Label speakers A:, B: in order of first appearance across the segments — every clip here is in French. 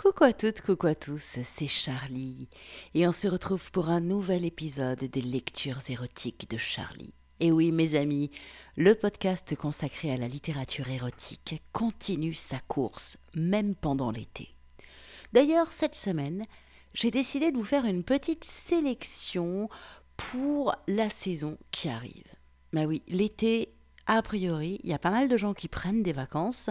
A: Coucou à toutes, coucou à tous, c'est Charlie et on se retrouve pour un nouvel épisode des lectures érotiques de Charlie. Et oui mes amis, le podcast consacré à la littérature érotique continue sa course, même pendant l'été. D'ailleurs, cette semaine, j'ai décidé de vous faire une petite sélection pour la saison qui arrive. Mais oui, l'été, a priori, il y a pas mal de gens qui prennent des vacances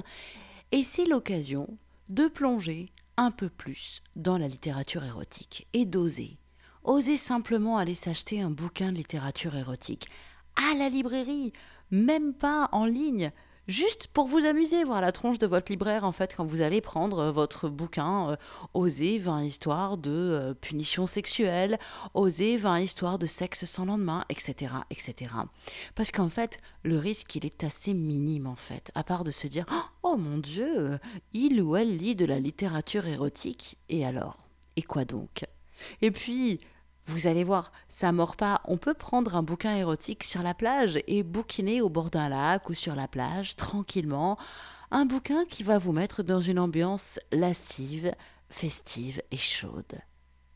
A: et c'est l'occasion de plonger un peu plus dans la littérature érotique et d'oser. Oser simplement aller s'acheter un bouquin de littérature érotique à la librairie, même pas en ligne, juste pour vous amuser, voir la tronche de votre libraire en fait quand vous allez prendre euh, votre bouquin euh, Oser 20 histoires de euh, punition sexuelle, Oser 20 histoires de sexe sans lendemain, etc. etc. Parce qu'en fait, le risque il est assez minime en fait, à part de se dire Oh mon Dieu, il ou elle lit de la littérature érotique, et alors? Et quoi donc? Et puis, vous allez voir, ça mord pas. On peut prendre un bouquin érotique sur la plage et bouquiner au bord d'un lac ou sur la plage tranquillement. Un bouquin qui va vous mettre dans une ambiance lascive, festive et chaude.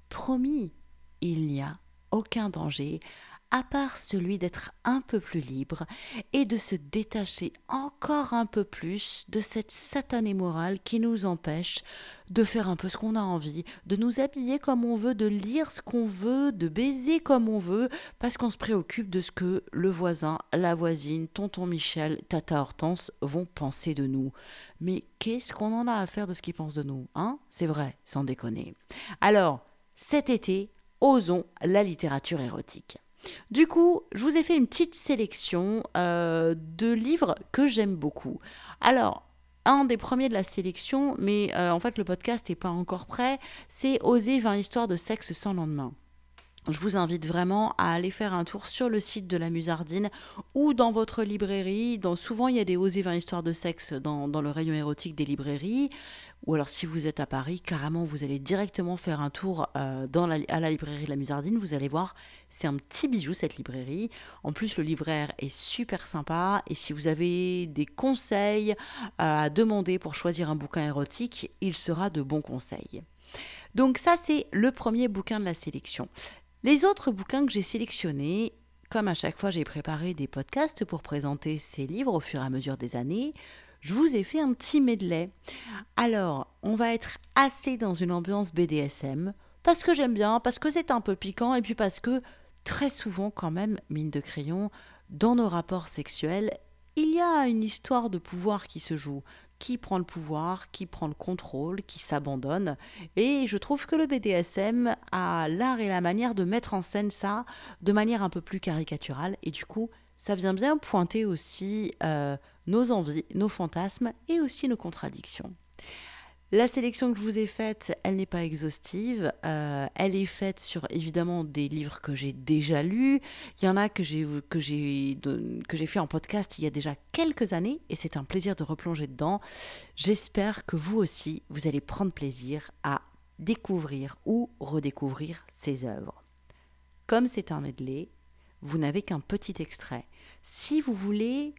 A: Promis, il n'y a aucun danger à part celui d'être un peu plus libre et de se détacher encore un peu plus de cette satanée morale qui nous empêche de faire un peu ce qu'on a envie, de nous habiller comme on veut, de lire ce qu'on veut, de baiser comme on veut, parce qu'on se préoccupe de ce que le voisin, la voisine, tonton Michel, tata Hortense vont penser de nous. Mais qu'est-ce qu'on en a à faire de ce qu'ils pensent de nous, hein? C'est vrai, sans déconner. Alors, cet été, osons la littérature érotique. Du coup, je vous ai fait une petite sélection euh, de livres que j'aime beaucoup. Alors, un des premiers de la sélection, mais euh, en fait le podcast n'est pas encore prêt, c'est Oser 20 histoires de sexe sans lendemain je vous invite vraiment à aller faire un tour sur le site de la Musardine ou dans votre librairie. Souvent, il y a des osés 20 histoires de sexe dans, le rayon érotique des librairies. Ou alors, si vous êtes à Paris, carrément, vous allez directement faire un tour euh, à la librairie de la Musardine. Vous allez voir, c'est un petit bijou cette librairie. En plus, le libraire est super sympa. Et si vous avez des conseils euh, à demander pour choisir un bouquin érotique, il sera de bons conseils. Donc ça, c'est le premier bouquin de la sélection. Les autres bouquins que j'ai sélectionnés, comme à chaque fois j'ai préparé des podcasts pour présenter ces livres au fur et à mesure des années, je vous ai fait un petit medley. Alors, on va être assez dans une ambiance BDSM, parce que j'aime bien, parce que c'est un peu piquant, et puis parce que très souvent quand même, mine de crayon, dans nos rapports sexuels, il y a une histoire de pouvoir qui se joue qui prend le pouvoir, qui prend le contrôle, qui s'abandonne. Et je trouve que le BDSM a l'art et la manière de mettre en scène ça de manière un peu plus caricaturale. Et du coup, ça vient bien pointer aussi euh, nos envies, nos fantasmes et aussi nos contradictions. La sélection que je vous ai faite, elle n'est pas exhaustive. Euh, elle est faite sur évidemment des livres que j'ai déjà lus. Il y en a que j'ai que j'ai que j'ai fait en podcast il y a déjà quelques années et c'est un plaisir de replonger dedans. J'espère que vous aussi vous allez prendre plaisir à découvrir ou redécouvrir ces œuvres. Comme c'est un medley, vous n'avez qu'un petit extrait. Si vous voulez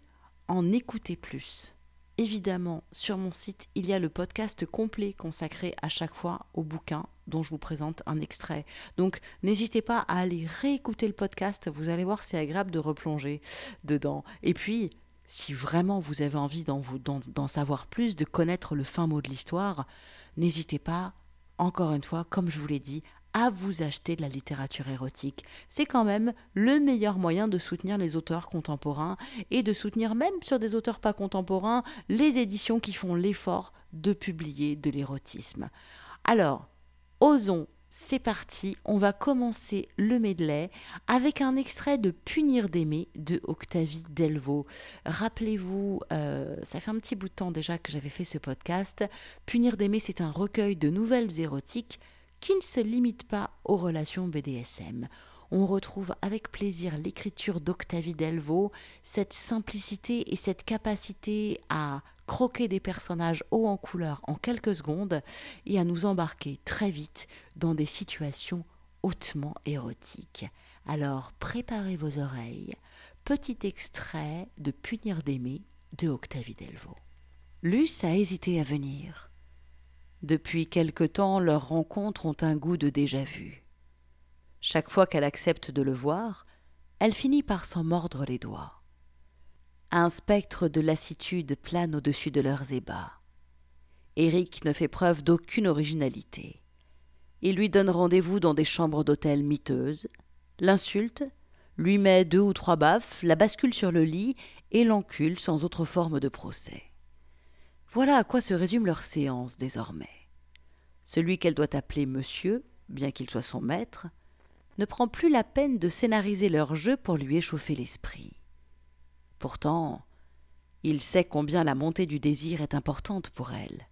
A: en écouter plus, Évidemment, sur mon site, il y a le podcast complet consacré à chaque fois au bouquin dont je vous présente un extrait. Donc n'hésitez pas à aller réécouter le podcast, vous allez voir, c'est agréable de replonger dedans. Et puis, si vraiment vous avez envie d'en savoir plus, de connaître le fin mot de l'histoire, n'hésitez pas, encore une fois, comme je vous l'ai dit, à vous acheter de la littérature érotique. C'est quand même le meilleur moyen de soutenir les auteurs contemporains et de soutenir même sur des auteurs pas contemporains les éditions qui font l'effort de publier de l'érotisme. Alors, osons c'est parti, on va commencer le medley avec un extrait de Punir d'aimer de Octavie Delvaux. Rappelez-vous, euh, ça fait un petit bout de temps déjà que j'avais fait ce podcast. Punir d'aimer, c'est un recueil de nouvelles érotiques qui ne se limite pas aux relations BDSM. On retrouve avec plaisir l'écriture d'Octavie Delvaux, cette simplicité et cette capacité à croquer des personnages hauts en couleur en quelques secondes et à nous embarquer très vite dans des situations hautement érotiques. Alors préparez vos oreilles. Petit extrait de Punir d'aimer de Octavie Delvaux. Luce a hésité à venir. Depuis quelque temps, leurs rencontres ont un goût de déjà-vu. Chaque fois qu'elle accepte de le voir, elle finit par s'en mordre les doigts. Un spectre de lassitude plane au-dessus de leurs ébats. Eric ne fait preuve d'aucune originalité. Il lui donne rendez-vous dans des chambres d'hôtel miteuses, l'insulte, lui met deux ou trois baffes, la bascule sur le lit et l'encule sans autre forme de procès. Voilà à quoi se résume leur séance désormais. Celui qu'elle doit appeler monsieur, bien qu'il soit son maître, ne prend plus la peine de scénariser leur jeu pour lui échauffer l'esprit. Pourtant, il sait combien la montée du désir est importante pour elle.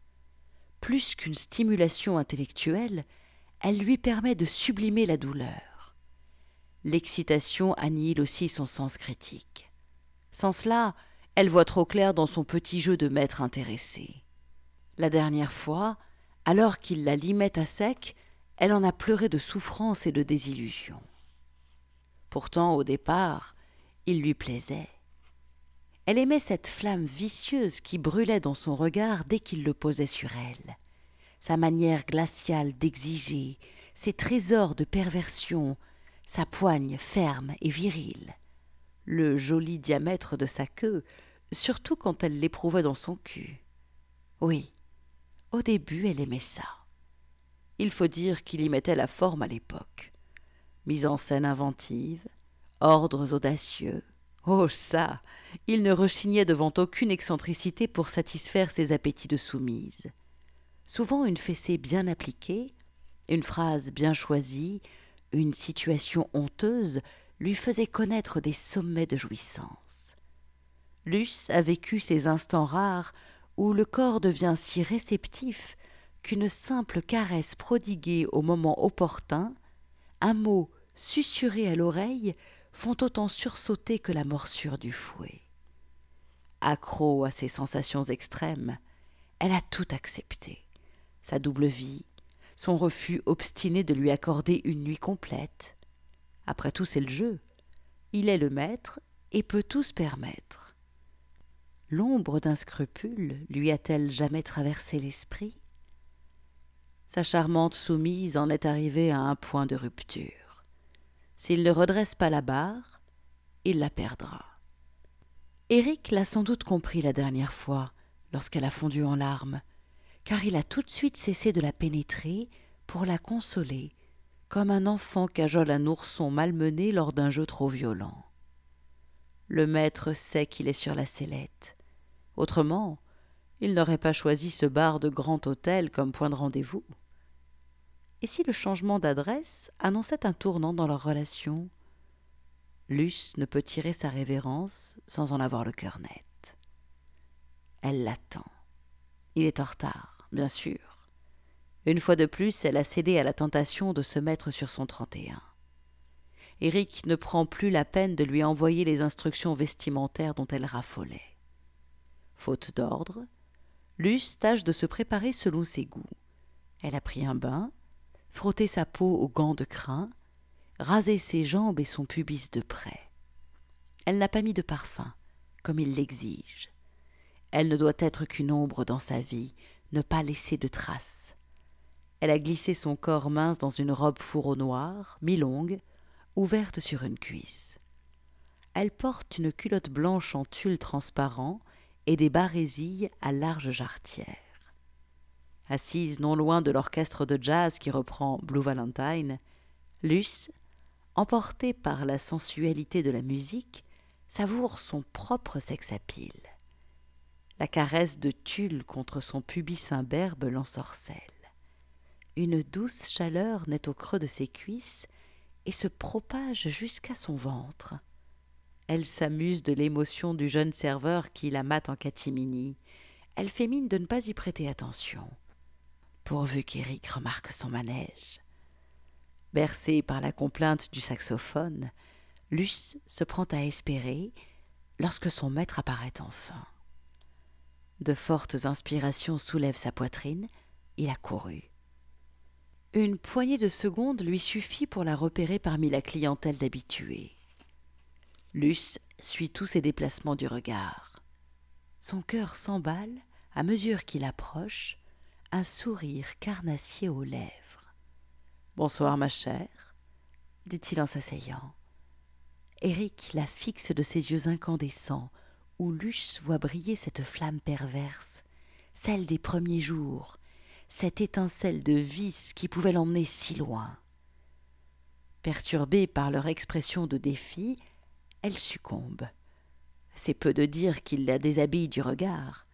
A: Plus qu'une stimulation intellectuelle, elle lui permet de sublimer la douleur. L'excitation annihile aussi son sens critique. Sans cela, elle voit trop clair dans son petit jeu de maître intéressé. La dernière fois, alors qu'il la limait à sec, elle en a pleuré de souffrance et de désillusion. Pourtant, au départ, il lui plaisait. Elle aimait cette flamme vicieuse qui brûlait dans son regard dès qu'il le posait sur elle, sa manière glaciale d'exiger, ses trésors de perversion, sa poigne ferme et virile, le joli diamètre de sa queue, surtout quand elle l'éprouvait dans son cul. Oui, au début elle aimait ça. Il faut dire qu'il y mettait la forme à l'époque. Mise en scène inventive, ordres audacieux, Oh ça. Il ne rechignait devant aucune excentricité pour satisfaire ses appétits de soumise. Souvent une fessée bien appliquée, une phrase bien choisie, une situation honteuse lui faisait connaître des sommets de jouissance. Luce a vécu ces instants rares où le corps devient si réceptif qu'une simple caresse prodiguée au moment opportun, un mot susurré à l'oreille, font autant sursauter que la morsure du fouet. Accro à ces sensations extrêmes, elle a tout accepté. Sa double vie, son refus obstiné de lui accorder une nuit complète. Après tout, c'est le jeu. Il est le maître et peut tout se permettre. L'ombre d'un scrupule lui a-t-elle jamais traversé l'esprit? Sa charmante soumise en est arrivée à un point de rupture. S'il ne redresse pas la barre, il la perdra. Éric l'a sans doute compris la dernière fois, lorsqu'elle a fondu en larmes, car il a tout de suite cessé de la pénétrer pour la consoler, comme un enfant cajole un ourson malmené lors d'un jeu trop violent. Le maître sait qu'il est sur la sellette. Autrement, il n'aurait pas choisi ce bar de grand hôtel comme point de rendez-vous. Et si le changement d'adresse annonçait un tournant dans leur relation? Luce ne peut tirer sa révérence sans en avoir le cœur net. Elle l'attend. Il est en retard, bien sûr. Une fois de plus, elle a cédé à la tentation de se mettre sur son trente-et-un. Éric ne prend plus la peine de lui envoyer les instructions vestimentaires dont elle raffolait. Faute d'ordre, Luce tâche de se préparer selon ses goûts. Elle a pris un bain, frotter sa peau aux gants de crin, raser ses jambes et son pubis de près. Elle n'a pas mis de parfum, comme il l'exige. Elle ne doit être qu'une ombre dans sa vie, ne pas laisser de traces. Elle a glissé son corps mince dans une robe fourreau noire, mi-longue, ouverte sur une cuisse. Elle porte une culotte blanche en tulle transparent et des barésilles à large jarretière assise non loin de l'orchestre de jazz qui reprend Blue Valentine, Luce, emportée par la sensualité de la musique, savoure son propre sex-appeal. La caresse de tulle contre son pubis imberbe l'ensorcelle. Une douce chaleur naît au creux de ses cuisses et se propage jusqu'à son ventre. Elle s'amuse de l'émotion du jeune serveur qui la mate en catimini. Elle fait mine de ne pas y prêter attention pourvu qu'Éric remarque son manège. Bercée par la complainte du saxophone, Luce se prend à espérer lorsque son maître apparaît enfin. De fortes inspirations soulèvent sa poitrine, il a couru. Une poignée de secondes lui suffit pour la repérer parmi la clientèle d'habitués. Luce suit tous ses déplacements du regard. Son cœur s'emballe à mesure qu'il approche, un sourire carnassier aux lèvres. Bonsoir, ma chère, dit-il en s'asseyant. Éric la fixe de ses yeux incandescents, où Luce voit briller cette flamme perverse, celle des premiers jours, cette étincelle de vice qui pouvait l'emmener si loin. Perturbée par leur expression de défi, elle succombe. C'est peu de dire qu'il la déshabille du regard.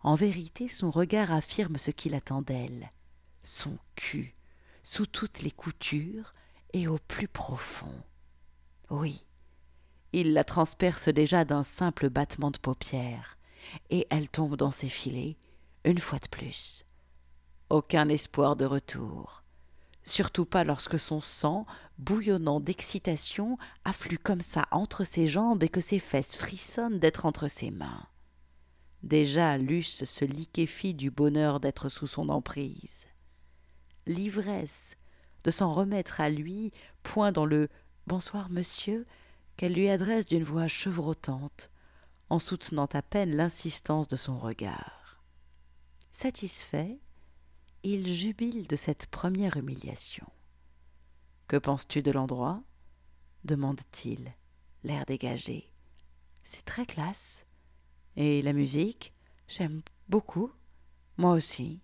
A: En vérité, son regard affirme ce qu'il attend d'elle. Son cul, sous toutes les coutures et au plus profond. Oui, il la transperce déjà d'un simple battement de paupières, et elle tombe dans ses filets, une fois de plus. Aucun espoir de retour surtout pas lorsque son sang, bouillonnant d'excitation, afflue comme ça entre ses jambes et que ses fesses frissonnent d'être entre ses mains. Déjà Luce se liquéfie du bonheur d'être sous son emprise. L'ivresse de s'en remettre à lui, point dans le Bonsoir, monsieur, qu'elle lui adresse d'une voix chevrotante, en soutenant à peine l'insistance de son regard. Satisfait, il jubile de cette première humiliation. Que penses-tu de l'endroit? demande-t-il, l'air dégagé. C'est très classe. Et la musique? J'aime beaucoup. Moi aussi.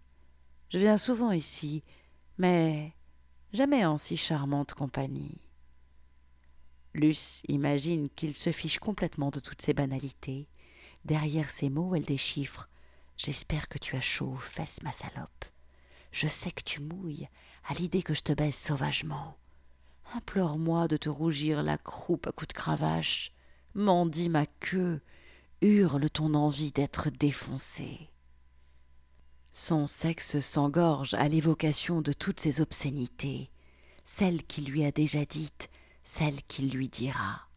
A: Je viens souvent ici, mais jamais en si charmante compagnie. Luce imagine qu'il se fiche complètement de toutes ces banalités. Derrière ces mots, elle déchiffre. J'espère que tu as chaud aux fesses, ma salope. Je sais que tu mouilles à l'idée que je te baisse sauvagement. Implore-moi de te rougir la croupe à coups de cravache. Mendie ma queue, hurle ton envie d'être défoncé. Son sexe s'engorge à l'évocation de toutes ces obscénités, celles qu'il lui a déjà dites, celles qu'il lui dira.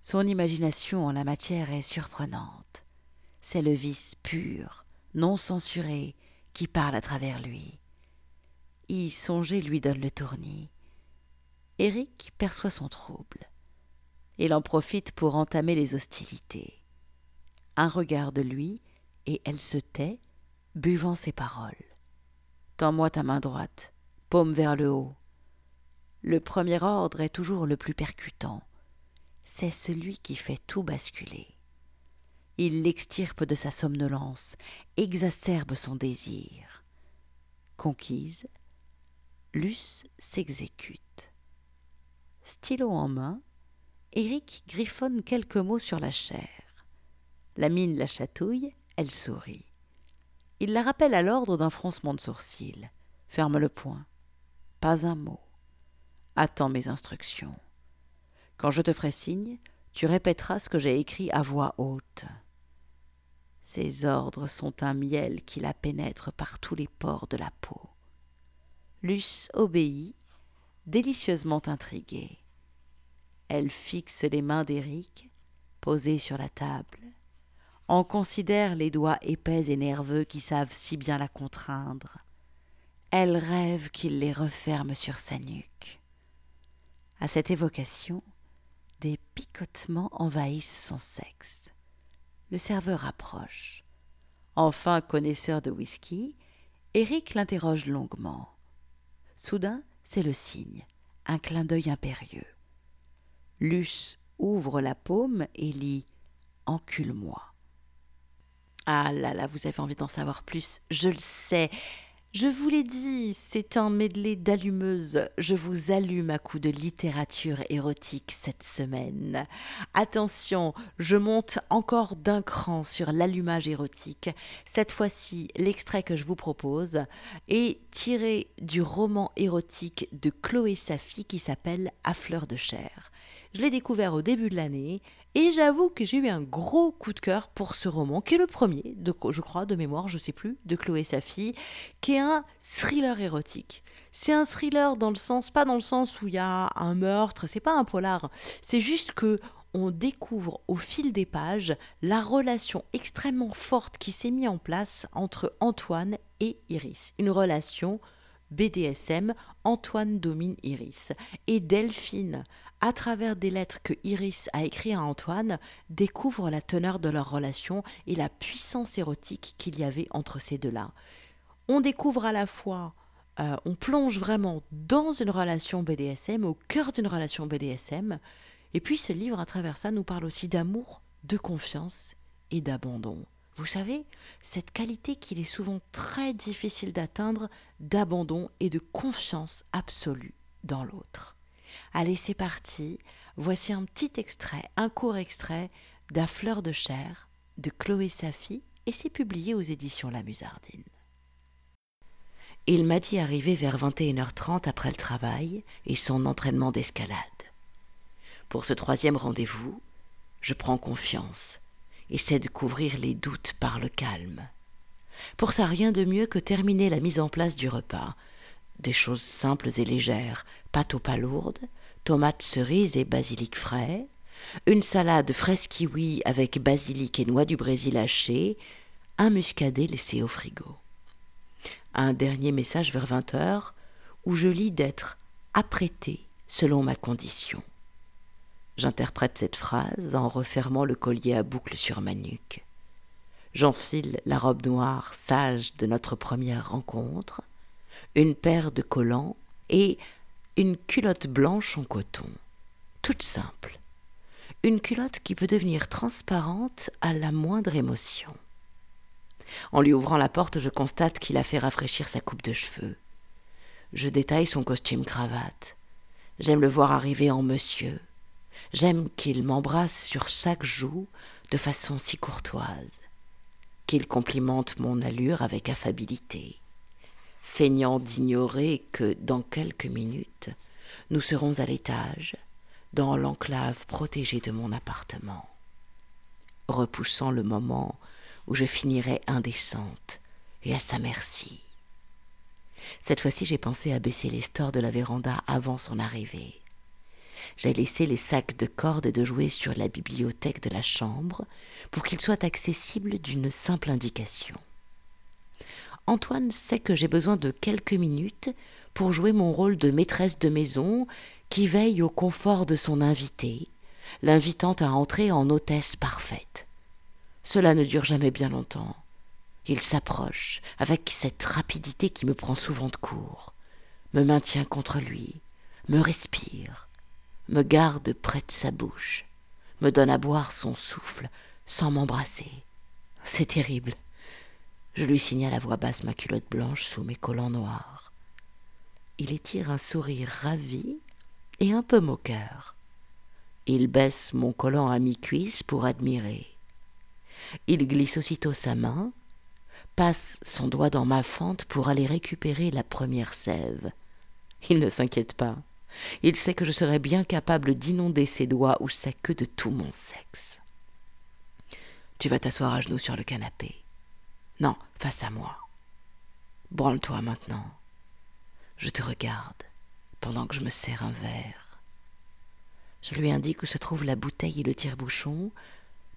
A: Son imagination en la matière est surprenante. C'est le vice pur, non censuré, qui parle à travers lui. Y songer lui donne le tournis. Éric perçoit son trouble. Il en profite pour entamer les hostilités. Un regard de lui, et elle se tait, buvant ses paroles. Tends-moi ta main droite, paume vers le haut. Le premier ordre est toujours le plus percutant. C'est celui qui fait tout basculer. Il l'extirpe de sa somnolence, exacerbe son désir. Conquise, Luce s'exécute. Stylo en main, Éric griffonne quelques mots sur la chair. La mine la chatouille, elle sourit. Il la rappelle à l'ordre d'un froncement de sourcils. Ferme le poing. Pas un mot. Attends mes instructions. Quand je te ferai signe, tu répéteras ce que j'ai écrit à voix haute. Ces ordres sont un miel qui la pénètre par tous les pores de la peau. Luce obéit, délicieusement intriguée. Elle fixe les mains d'Éric, posées sur la table, en considère les doigts épais et nerveux qui savent si bien la contraindre. Elle rêve qu'il les referme sur sa nuque. À cette évocation, des picotements envahissent son sexe. Le serveur approche. Enfin connaisseur de whisky, Eric l'interroge longuement. Soudain, c'est le signe, un clin d'œil impérieux. Luce ouvre la paume et lit Encule-moi. Ah là là, vous avez envie d'en savoir plus, je le sais. Je vous l'ai dit, c'est un medley d'allumeuses. Je vous allume à coups de littérature érotique cette semaine. Attention, je monte encore d'un cran sur l'allumage érotique. Cette fois-ci, l'extrait que je vous propose est tiré du roman érotique de Chloé Safi qui s'appelle À fleur de chair. Je l'ai découvert au début de l'année et j'avoue que j'ai eu un gros coup de cœur pour ce roman, qui est le premier, de, je crois, de mémoire, je sais plus, de Chloé Safi, qui est un thriller érotique. C'est un thriller dans le sens, pas dans le sens où il y a un meurtre, c'est pas un polar, c'est juste que on découvre au fil des pages la relation extrêmement forte qui s'est mise en place entre Antoine et Iris. Une relation BDSM, Antoine domine Iris. Et Delphine, à travers des lettres que Iris a écrites à Antoine, découvre la teneur de leur relation et la puissance érotique qu'il y avait entre ces deux-là. on découvre à la fois, euh, on plonge vraiment dans une relation BDSM, au cœur d'une relation BDSM, et puis ce livre, à travers ça, nous parle aussi d'amour, de confiance et d'abandon. Vous savez, cette qualité qu'il est souvent très difficile d'atteindre d'abandon et de confiance absolue dans l'autre. Allez, c'est parti. Voici un petit extrait, un court extrait d'A fleur de chair de Chloé Safi et c'est publié aux éditions La Musardine. Il m'a dit arriver vers 21h30 après le travail et son entraînement d'escalade. Pour ce troisième rendez-vous, je prends confiance, essaie de couvrir les doutes par le calme. Pour ça, rien de mieux que terminer la mise en place du repas. Des choses simples et légères, pâte aux pas lourdes, tomates cerises et basilic frais, une salade fraise kiwi avec basilic et noix du Brésil hachées, un muscadet laissé au frigo. Un dernier message vers vingt heures où je lis d'être apprêté selon ma condition. J'interprète cette phrase en refermant le collier à boucles sur ma nuque. J'enfile la robe noire sage de notre première rencontre, une paire de collants et une culotte blanche en coton, toute simple. Une culotte qui peut devenir transparente à la moindre émotion. En lui ouvrant la porte, je constate qu'il a fait rafraîchir sa coupe de cheveux. Je détaille son costume cravate. J'aime le voir arriver en monsieur, J'aime qu'il m'embrasse sur chaque joue de façon si courtoise, qu'il complimente mon allure avec affabilité, feignant d'ignorer que dans quelques minutes nous serons à l'étage, dans l'enclave protégée de mon appartement, repoussant le moment où je finirai indécente et à sa merci. Cette fois-ci, j'ai pensé à baisser les stores de la véranda avant son arrivée. J'ai laissé les sacs de cordes et de jouets sur la bibliothèque de la chambre pour qu'ils soient accessibles d'une simple indication. Antoine sait que j'ai besoin de quelques minutes pour jouer mon rôle de maîtresse de maison qui veille au confort de son invité, l'invitant à entrer en hôtesse parfaite. Cela ne dure jamais bien longtemps. Il s'approche avec cette rapidité qui me prend souvent de court, me maintient contre lui, me respire, me garde près de sa bouche, me donne à boire son souffle sans m'embrasser. C'est terrible. Je lui signale à voix basse ma culotte blanche sous mes collants noirs. Il étire un sourire ravi et un peu moqueur. Il baisse mon collant à mi-cuisse pour admirer. Il glisse aussitôt sa main, passe son doigt dans ma fente pour aller récupérer la première sève. Il ne s'inquiète pas. Il sait que je serais bien capable d'inonder ses doigts ou sa queue de tout mon sexe. Tu vas t'asseoir à genoux sur le canapé. Non, face à moi. Branle-toi maintenant. Je te regarde pendant que je me sers un verre. Je lui indique où se trouve la bouteille et le tire-bouchon,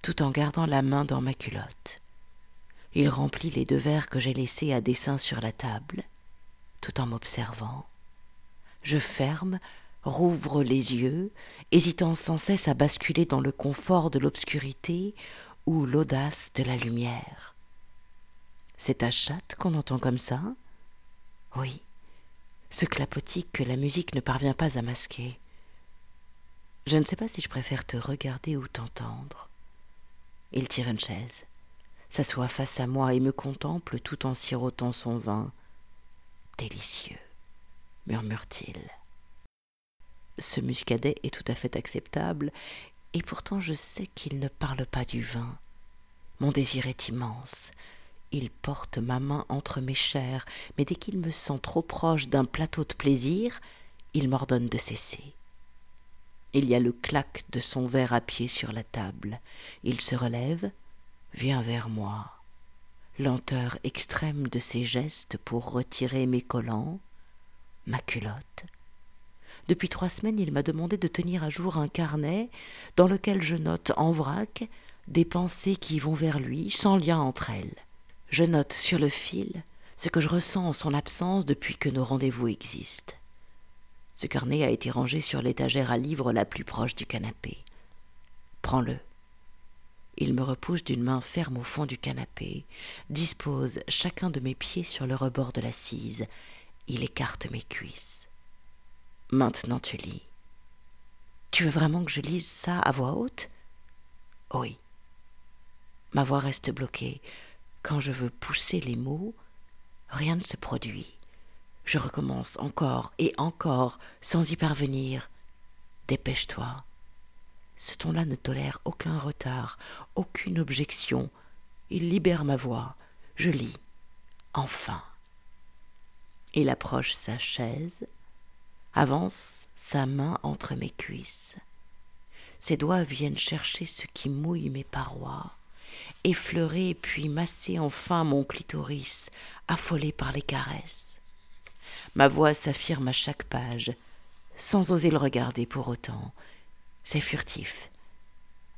A: tout en gardant la main dans ma culotte. Il remplit les deux verres que j'ai laissés à dessein sur la table, tout en m'observant. Je ferme, rouvre les yeux, hésitant sans cesse à basculer dans le confort de l'obscurité ou l'audace de la lumière. C'est ta chatte qu'on entend comme ça Oui, ce clapotis que la musique ne parvient pas à masquer. Je ne sais pas si je préfère te regarder ou t'entendre. Il tire une chaise, s'assoit face à moi et me contemple tout en sirotant son vin. Délicieux murmure-t-il. Ce muscadet est tout à fait acceptable, et pourtant je sais qu'il ne parle pas du vin. Mon désir est immense. Il porte ma main entre mes chairs, mais dès qu'il me sent trop proche d'un plateau de plaisir, il m'ordonne de cesser. Il y a le clac de son verre à pied sur la table. Il se relève, vient vers moi. Lenteur extrême de ses gestes pour retirer mes collants, ma culotte. Depuis trois semaines, il m'a demandé de tenir à jour un carnet dans lequel je note en vrac des pensées qui vont vers lui sans lien entre elles. Je note sur le fil ce que je ressens en son absence depuis que nos rendez-vous existent. Ce carnet a été rangé sur l'étagère à livres la plus proche du canapé. Prends-le. Il me repousse d'une main ferme au fond du canapé, dispose chacun de mes pieds sur le rebord de l'assise. Il écarte mes cuisses. Maintenant tu lis. Tu veux vraiment que je lise ça à voix haute? Oui. Ma voix reste bloquée. Quand je veux pousser les mots, rien ne se produit. Je recommence encore et encore sans y parvenir. Dépêche-toi. Ce ton-là ne tolère aucun retard, aucune objection. Il libère ma voix. Je lis. Enfin. Il approche sa chaise, avance sa main entre mes cuisses. Ses doigts viennent chercher ce qui mouille mes parois, effleurer puis masser enfin mon clitoris, affolé par les caresses. Ma voix s'affirme à chaque page, sans oser le regarder pour autant. C'est furtif,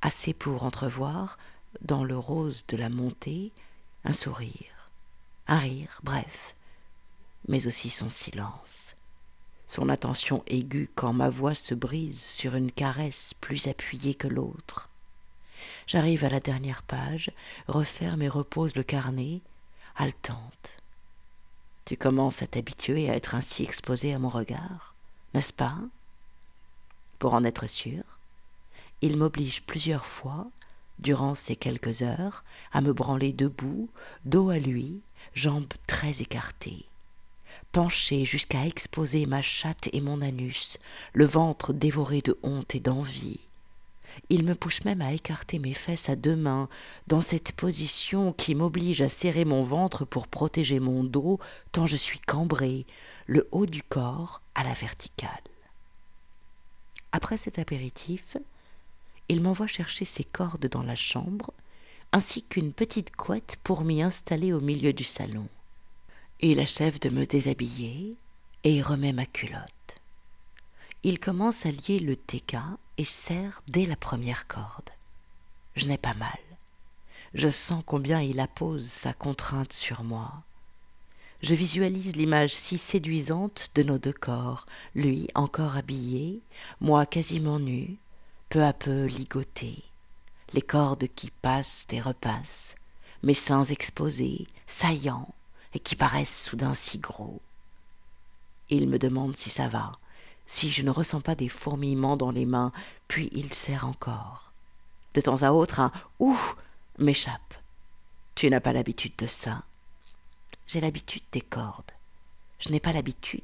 A: assez pour entrevoir, dans le rose de la montée, un sourire, un rire, bref, mais aussi son silence, son attention aiguë quand ma voix se brise sur une caresse plus appuyée que l'autre. J'arrive à la dernière page, referme et repose le carnet, haletante. Tu commences à t'habituer à être ainsi exposé à mon regard, n'est-ce pas? Pour en être sûr, il m'oblige plusieurs fois, durant ces quelques heures, à me branler debout, dos à lui, jambes très écartées penché jusqu'à exposer ma chatte et mon anus, le ventre dévoré de honte et d'envie. Il me pousse même à écarter mes fesses à deux mains, dans cette position qui m'oblige à serrer mon ventre pour protéger mon dos, tant je suis cambré, le haut du corps à la verticale. Après cet apéritif, il m'envoie chercher ses cordes dans la chambre, ainsi qu'une petite couette pour m'y installer au milieu du salon. Il achève de me déshabiller et remet ma culotte. Il commence à lier le TK et serre dès la première corde. Je n'ai pas mal. Je sens combien il appose sa contrainte sur moi. Je visualise l'image si séduisante de nos deux corps, lui encore habillé, moi quasiment nu, peu à peu ligoté, les cordes qui passent et repassent, mes seins exposés, saillants, et qui paraissent soudain si gros. Il me demande si ça va, si je ne ressens pas des fourmillements dans les mains, puis il serre encore. De temps à autre, un Ouh m'échappe. Tu n'as pas l'habitude de ça. J'ai l'habitude des cordes. Je n'ai pas l'habitude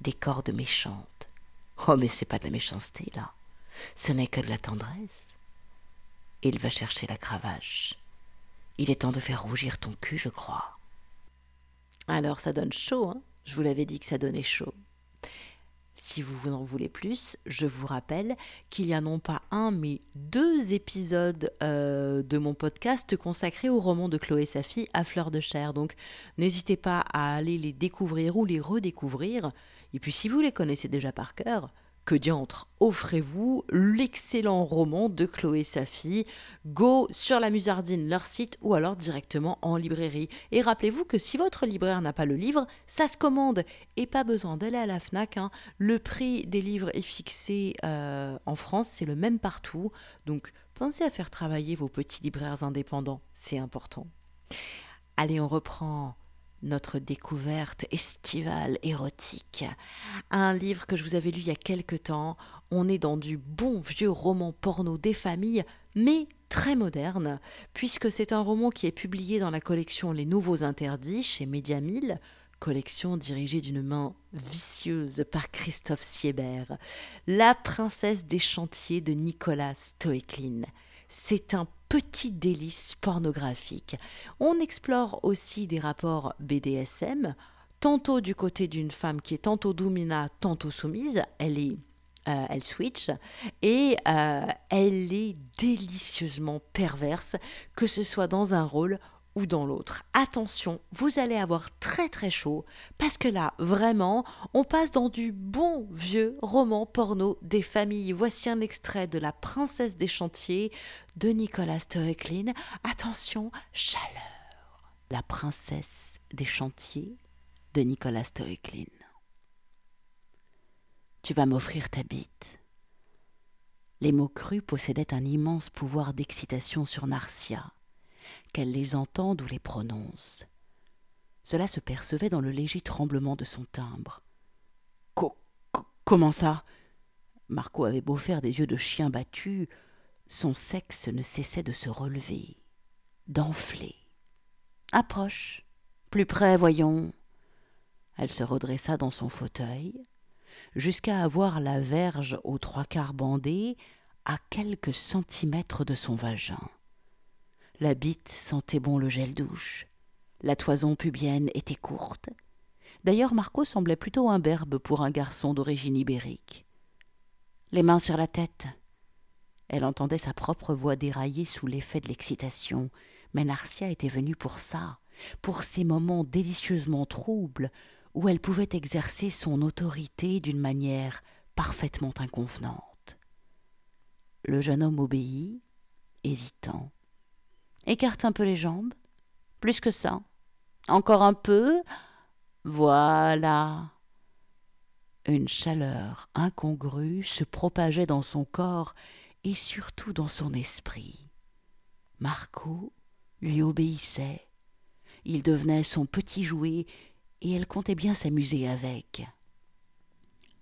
A: des cordes méchantes. Oh, mais c'est pas de la méchanceté, là. Ce n'est que de la tendresse. Il va chercher la cravache. Il est temps de faire rougir ton cul, je crois. Alors ça donne chaud, hein? Je vous l'avais dit que ça donnait chaud. Si vous en voulez plus, je vous rappelle qu'il y a non pas un, mais deux épisodes euh, de mon podcast consacrés au roman de Chloé Safi à fleur de chair. Donc n'hésitez pas à aller les découvrir ou les redécouvrir. Et puis si vous les connaissez déjà par cœur, que diantre, offrez-vous l'excellent roman de Chloé Safi. Go sur la Musardine, leur site, ou alors directement en librairie. Et rappelez-vous que si votre libraire n'a pas le livre, ça se commande. Et pas besoin d'aller à la FNAC. Hein. Le prix des livres est fixé euh, en France, c'est le même partout. Donc pensez à faire travailler vos petits libraires indépendants, c'est important. Allez, on reprend notre découverte estivale érotique. Un livre que je vous avais lu il y a quelque temps. On est dans du bon vieux roman porno des familles, mais très moderne, puisque c'est un roman qui est publié dans la collection Les Nouveaux Interdits chez Média collection dirigée d'une main vicieuse par Christophe Siebert. La princesse des chantiers de Nicolas Stoecklin. C'est un petit délice pornographique. On explore aussi des rapports BDSM, tantôt du côté d'une femme qui est tantôt domina, tantôt soumise. Elle est euh, elle switch et euh, elle est délicieusement perverse, que ce soit dans un rôle ou dans l'autre. Attention, vous allez avoir très très chaud parce que là, vraiment, on passe dans du bon vieux roman porno des familles. Voici un extrait de La princesse des chantiers de Nicolas Stoecklin. Attention, chaleur. La princesse des chantiers de Nicolas Stoecklin. Tu vas m'offrir ta bite. Les mots crus possédaient un immense pouvoir d'excitation sur Narcia, qu'elle les entende ou les prononce. Cela se percevait dans le léger tremblement de son timbre. comment ça? Marco avait beau faire des yeux de chien battu, son sexe ne cessait de se relever, d'enfler. Approche. Plus près, voyons. Elle se redressa dans son fauteuil, jusqu'à avoir la verge aux trois quarts bandée à quelques centimètres de son vagin. La bite sentait bon le gel douche. La toison pubienne était courte. D'ailleurs, Marco semblait plutôt imberbe pour un garçon d'origine ibérique. Les mains sur la tête. Elle entendait sa propre voix dérailler sous l'effet de l'excitation, mais Narcia était venue pour ça, pour ces moments délicieusement troubles où elle pouvait exercer son autorité d'une manière parfaitement inconvenante. Le jeune homme obéit, hésitant. Écarte un peu les jambes. Plus que ça. Encore un peu. Voilà. Une chaleur incongrue se propageait dans son corps et surtout dans son esprit. Marco lui obéissait. Il devenait son petit jouet et elle comptait bien s'amuser avec.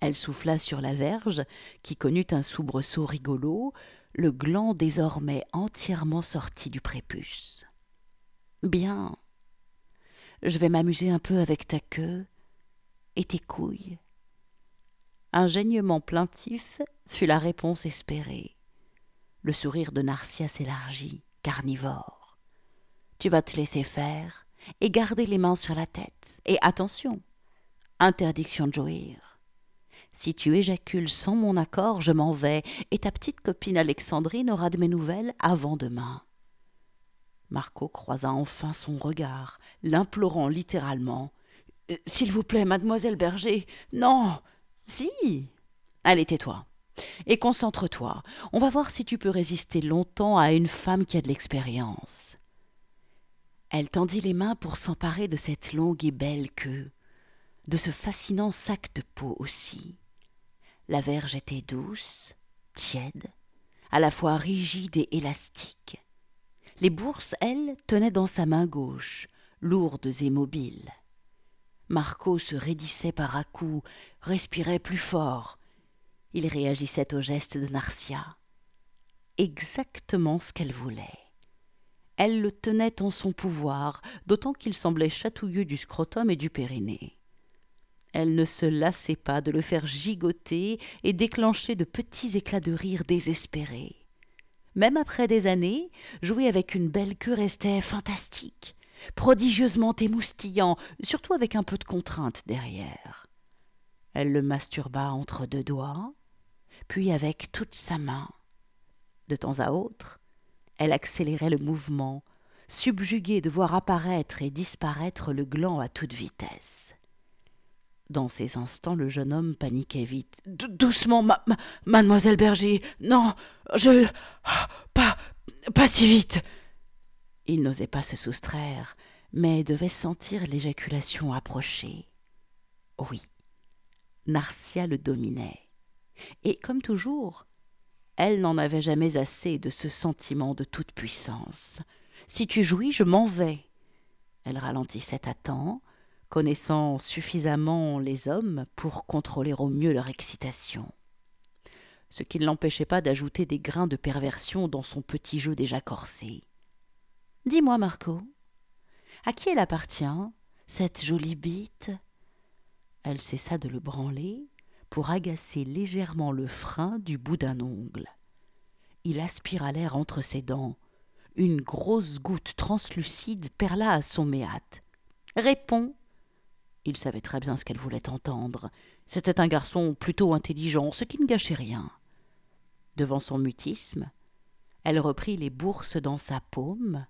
A: Elle souffla sur la verge, qui connut un soubresaut rigolo, le gland désormais entièrement sorti du prépuce. Bien. Je vais m'amuser un peu avec ta queue et tes couilles. Un gênement plaintif fut la réponse espérée. Le sourire de Narcia s'élargit, carnivore. Tu vas te laisser faire, et garder les mains sur la tête. Et attention, interdiction de jouir. Si tu éjacules sans mon accord, je m'en vais, et ta petite copine Alexandrine aura de mes nouvelles avant demain. Marco croisa enfin son regard, l'implorant littéralement. Euh, s'il vous plaît, mademoiselle Berger. Non. Si. Allez, tais-toi. Et concentre-toi. On va voir si tu peux résister longtemps à une femme qui a de l'expérience. Elle tendit les mains pour s'emparer de cette longue et belle queue, de ce fascinant sac de peau aussi. La verge était douce, tiède, à la fois rigide et élastique. Les bourses, elles, tenaient dans sa main gauche, lourdes et mobiles. Marco se raidissait par à coups, respirait plus fort. Il réagissait au geste de Narcia. Exactement ce qu'elle voulait. Elle le tenait en son pouvoir, d'autant qu'il semblait chatouilleux du scrotum et du périnée. Elle ne se lassait pas de le faire gigoter et déclencher de petits éclats de rire désespérés. Même après des années, jouer avec une belle queue restait fantastique, prodigieusement émoustillant, surtout avec un peu de contrainte derrière. Elle le masturba entre deux doigts, puis avec toute sa main. De temps à autre, elle accélérait le mouvement, subjuguée de voir apparaître et disparaître le gland à toute vitesse. Dans ces instants, le jeune homme paniquait vite. Doucement, mademoiselle Berger. Non, je. Pas. pas si vite. Il n'osait pas se soustraire, mais devait sentir l'éjaculation approcher. Oui, Narcia le dominait. Et comme toujours, elle n'en avait jamais assez de ce sentiment de toute puissance. Si tu jouis, je m'en vais. Elle ralentissait à temps, connaissant suffisamment les hommes pour contrôler au mieux leur excitation. Ce qui ne l'empêchait pas d'ajouter des grains de perversion dans son petit jeu déjà corsé. Dis-moi, Marco, à qui elle appartient, cette jolie bite? Elle cessa de le branler pour agacer légèrement le frein du bout d'un ongle. Il aspira l'air entre ses dents. Une grosse goutte translucide perla à son méate. Réponds. Il savait très bien ce qu'elle voulait entendre. C'était un garçon plutôt intelligent, ce qui ne gâchait rien. Devant son mutisme, elle reprit les bourses dans sa paume,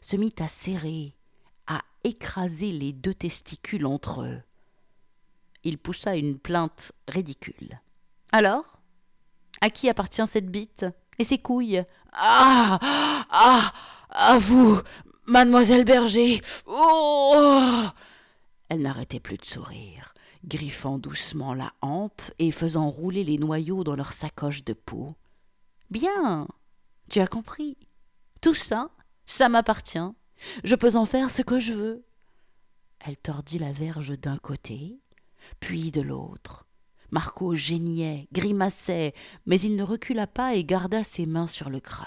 A: se mit à serrer, à écraser les deux testicules entre eux il poussa une plainte ridicule. Alors À qui appartient cette bite Et ses couilles? Ah Ah À vous Mademoiselle Berger Oh Elle n'arrêtait plus de sourire, griffant doucement la hampe et faisant rouler les noyaux dans leur sacoche de peau. Bien, tu as compris. Tout ça, ça m'appartient. Je peux en faire ce que je veux. Elle tordit la verge d'un côté, puis de l'autre. Marco geignait, grimaçait, mais il ne recula pas et garda ses mains sur le crâne.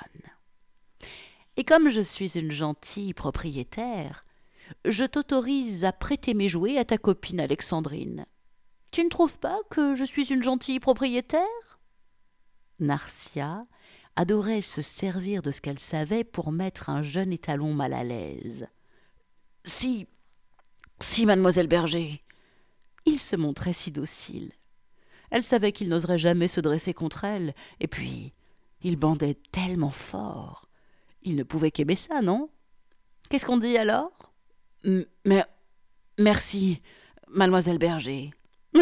A: Et comme je suis une gentille propriétaire, je t'autorise à prêter mes jouets à ta copine Alexandrine. Tu ne trouves pas que je suis une gentille propriétaire? Narcia adorait se servir de ce qu'elle savait pour mettre un jeune étalon mal à l'aise. Si, si, mademoiselle Berger. Il se montrait si docile. Elle savait qu'il n'oserait jamais se dresser contre elle, et puis il bandait tellement fort. Il ne pouvait qu'aimer ça, non? Qu'est-ce qu'on dit alors? Mais merci, mademoiselle Berger.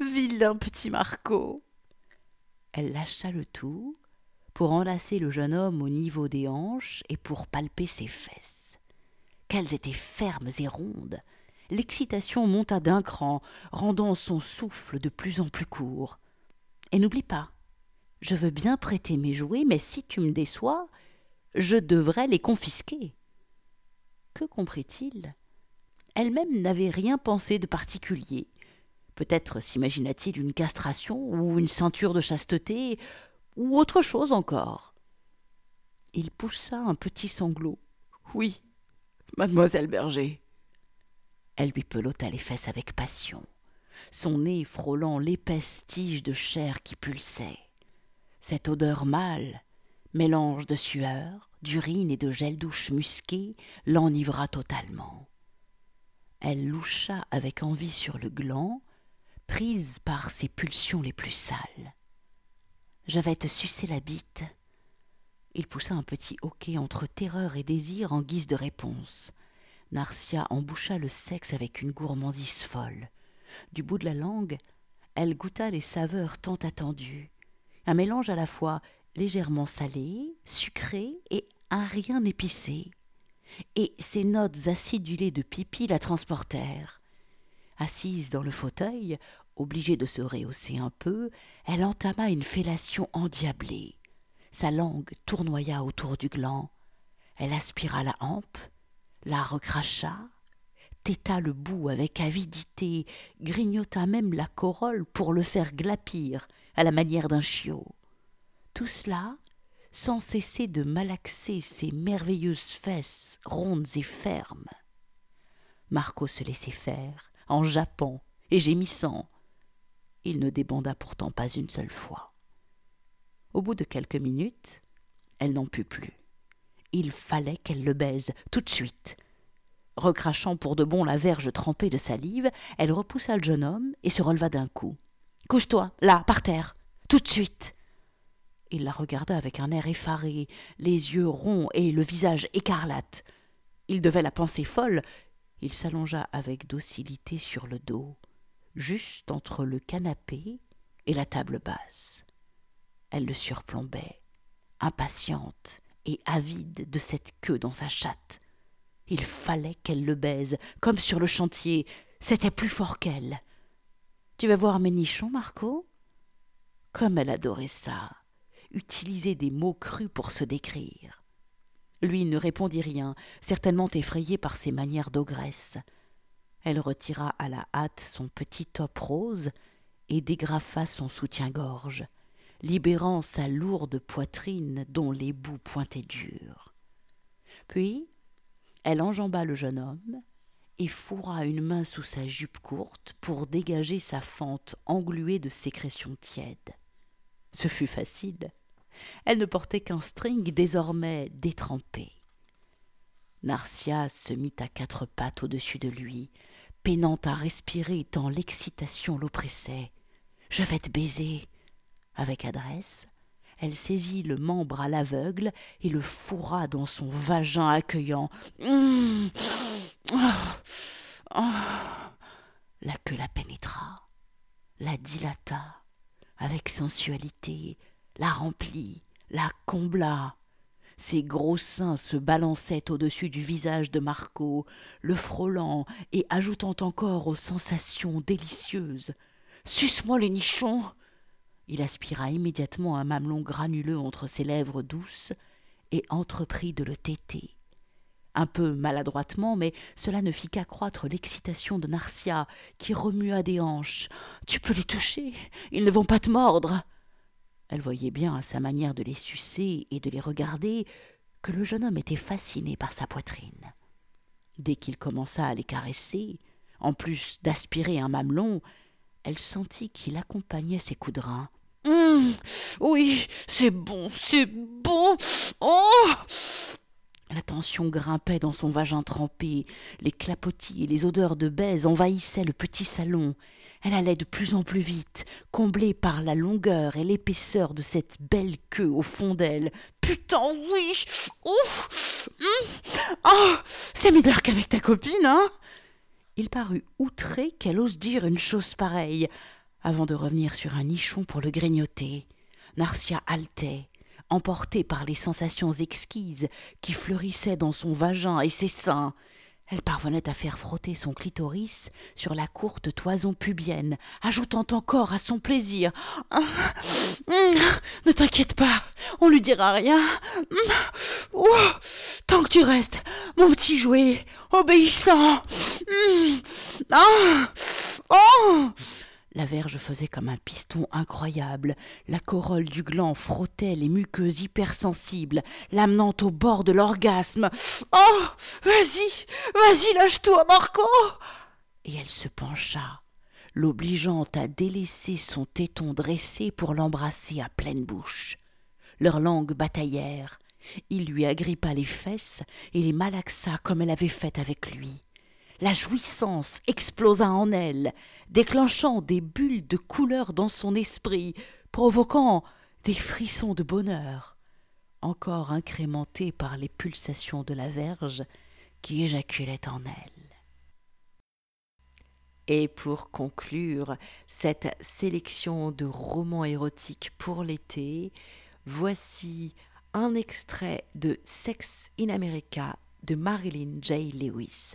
A: Vilain petit Marco. Elle lâcha le tout pour enlacer le jeune homme au niveau des hanches et pour palper ses fesses. Qu'elles étaient fermes et rondes. L'excitation monta d'un cran, rendant son souffle de plus en plus court. Et n'oublie pas, je veux bien prêter mes jouets, mais si tu me déçois, je devrais les confisquer. Que comprit-il Elle-même n'avait rien pensé de particulier. Peut-être s'imagina-t-il une castration ou une ceinture de chasteté ou autre chose encore. Il poussa un petit sanglot. Oui, mademoiselle Berger. Elle lui pelota les fesses avec passion, son nez frôlant l'épaisse tige de chair qui pulsait. Cette odeur mâle, mélange de sueur, d'urine et de gel douche musqué, l'enivra totalement. Elle loucha avec envie sur le gland, prise par ses pulsions les plus sales. Je vais te sucer la bite. Il poussa un petit hoquet entre terreur et désir en guise de réponse. Narcia emboucha le sexe avec une gourmandise folle. Du bout de la langue, elle goûta les saveurs tant attendues. Un mélange à la fois légèrement salé, sucré et un rien épicé. Et ses notes acidulées de pipi la transportèrent. Assise dans le fauteuil, Obligée de se rehausser un peu, elle entama une fellation endiablée. Sa langue tournoya autour du gland. Elle aspira la hampe, la recracha, têta le bout avec avidité, grignota même la corolle pour le faire glapir à la manière d'un chiot. Tout cela sans cesser de malaxer ses merveilleuses fesses rondes et fermes. Marco se laissait faire, en jappant et gémissant, il ne débanda pourtant pas une seule fois. Au bout de quelques minutes, elle n'en put plus. Il fallait qu'elle le baise, tout de suite. Recrachant pour de bon la verge trempée de salive, elle repoussa le jeune homme et se releva d'un coup. Couche-toi, là, par terre, tout de suite. Il la regarda avec un air effaré, les yeux ronds et le visage écarlate. Il devait la penser folle. Il s'allongea avec docilité sur le dos juste entre le canapé et la table basse. Elle le surplombait, impatiente et avide de cette queue dans sa chatte. Il fallait qu'elle le baise, comme sur le chantier. C'était plus fort qu'elle. Tu vas voir mes nichons, Marco? Comme elle adorait ça, utiliser des mots crus pour se décrire. Lui ne répondit rien, certainement effrayé par ses manières d'ogresse. Elle retira à la hâte son petit top rose et dégrafa son soutien-gorge, libérant sa lourde poitrine dont les bouts pointaient dur. Puis, elle enjamba le jeune homme et fourra une main sous sa jupe courte pour dégager sa fente engluée de sécrétions tièdes. Ce fut facile. Elle ne portait qu'un string désormais détrempé. Narcia se mit à quatre pattes au-dessus de lui, peinant à respirer tant l'excitation l'oppressait. Je vais te baiser. Avec adresse, elle saisit le membre à l'aveugle et le fourra dans son vagin accueillant. La queue la pénétra, la dilata avec sensualité, la remplit, la combla, ses gros seins se balançaient au-dessus du visage de Marco, le frôlant et ajoutant encore aux sensations délicieuses. Suce-moi les nichons Il aspira immédiatement un mamelon granuleux entre ses lèvres douces et entreprit de le téter. Un peu maladroitement, mais cela ne fit qu'accroître l'excitation de Narcia, qui remua des hanches. Tu peux les toucher, ils ne vont pas te mordre. Elle voyait bien à sa manière de les sucer et de les regarder que le jeune homme était fasciné par sa poitrine. Dès qu'il commença à les caresser, en plus d'aspirer un mamelon, elle sentit qu'il accompagnait ses coups de rein. Hum, oui, c'est bon, c'est bon. Oh la tension grimpait dans son vagin trempé, les clapotis et les odeurs de baise envahissaient le petit salon. Elle allait de plus en plus vite, comblée par la longueur et l'épaisseur de cette belle queue au fond d'elle. Putain, oui Ouf Oh C'est mieux qu'avec ta copine, hein Il parut outré qu'elle ose dire une chose pareille, avant de revenir sur un nichon pour le grignoter. Narcia haletait, emportée par les sensations exquises qui fleurissaient dans son vagin et ses seins. Elle parvenait à faire frotter son clitoris sur la courte toison pubienne, ajoutant encore à son plaisir ah, hum, Ne t'inquiète pas, on lui dira rien. Hum, tant que tu restes, mon petit jouet, obéissant. Hum, ah, oh la verge faisait comme un piston incroyable. La corolle du gland frottait les muqueuses hypersensibles, l'amenant au bord de l'orgasme. Oh Vas-y Vas-y, lâche-toi, Marco Et elle se pencha, l'obligeant à délaisser son téton dressé pour l'embrasser à pleine bouche. Leurs langues bataillèrent. Il lui agrippa les fesses et les malaxa comme elle avait fait avec lui la jouissance explosa en elle, déclenchant des bulles de couleur dans son esprit, provoquant des frissons de bonheur, encore incrémentés par les pulsations de la verge qui éjaculait en elle. Et pour conclure cette sélection de romans érotiques pour l'été, voici un extrait de Sex in America de Marilyn J. Lewis.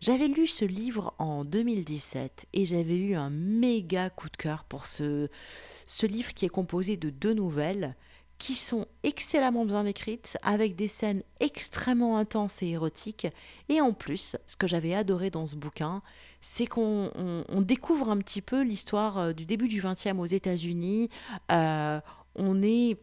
A: J'avais lu ce livre en 2017 et j'avais eu un méga coup de cœur pour ce, livre qui est composé de deux nouvelles qui sont excellemment bien écrites, avec des scènes extrêmement intenses et érotiques. Et en plus, ce que j'avais adoré dans ce bouquin, c'est qu'on découvre un petit peu l'histoire euh, du début du XXe aux États-Unis. Euh, on est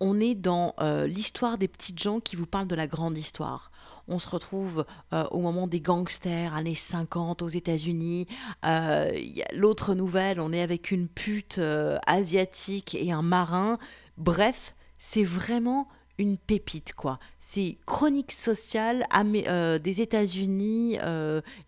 A: on, est dans euh, l'histoire des petites gens qui vous parlent de la grande histoire on se retrouve euh, au moment des gangsters, années 50 aux États-Unis. Euh, l'autre nouvelle, on est avec une pute asiatique et un marin. Bref, c'est vraiment une pépite, quoi. C'est chronique sociale des États-Unis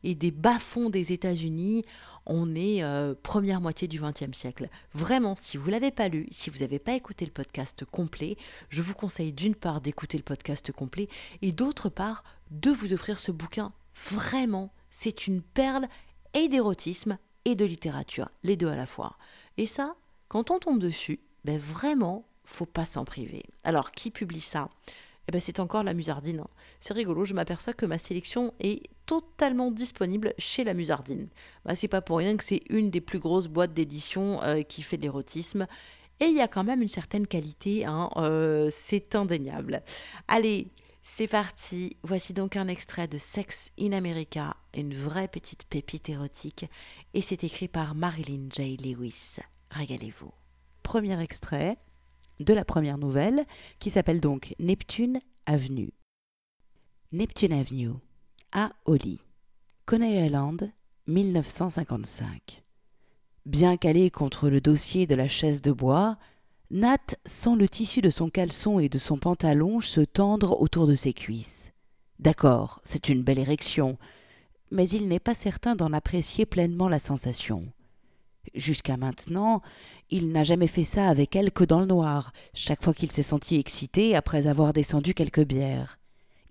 A: et des bas-fonds des États-Unis on est euh, première moitié du XXe siècle. Vraiment, si vous l'avez pas lu, si vous n'avez pas écouté le podcast complet, je vous conseille d'une part d'écouter le podcast complet et d'autre part de vous offrir ce bouquin. Vraiment, c'est une perle et d'érotisme et de littérature, les deux à la fois. Et ça, quand on tombe dessus, ben vraiment, faut pas s'en priver. Alors, qui publie ça? Eh ben, c'est encore la Musardine. C'est rigolo, je m'aperçois que ma sélection est totalement disponible chez la Musardine. Bah, c'est pas pour rien que c'est une des plus grosses boîtes d'édition euh, qui fait de l'érotisme. Et il y a quand même une certaine qualité, hein, euh, c'est indéniable. Allez, c'est parti. Voici donc un extrait de Sex in America, une vraie petite pépite érotique. Et c'est écrit par Marilyn J. Lewis. Régalez-vous. Premier extrait de la première nouvelle, qui s'appelle donc Neptune Avenue. Neptune Avenue, à Holly, Coney Island, 1955. Bien calé contre le dossier de la chaise de bois, Nat sent le tissu de son caleçon et de son pantalon se tendre autour de ses cuisses. D'accord, c'est une belle érection, mais il n'est pas certain d'en apprécier pleinement la sensation. Jusqu'à maintenant, il n'a jamais fait ça avec elle que dans le noir, chaque fois qu'il s'est senti excité après avoir descendu quelques bières.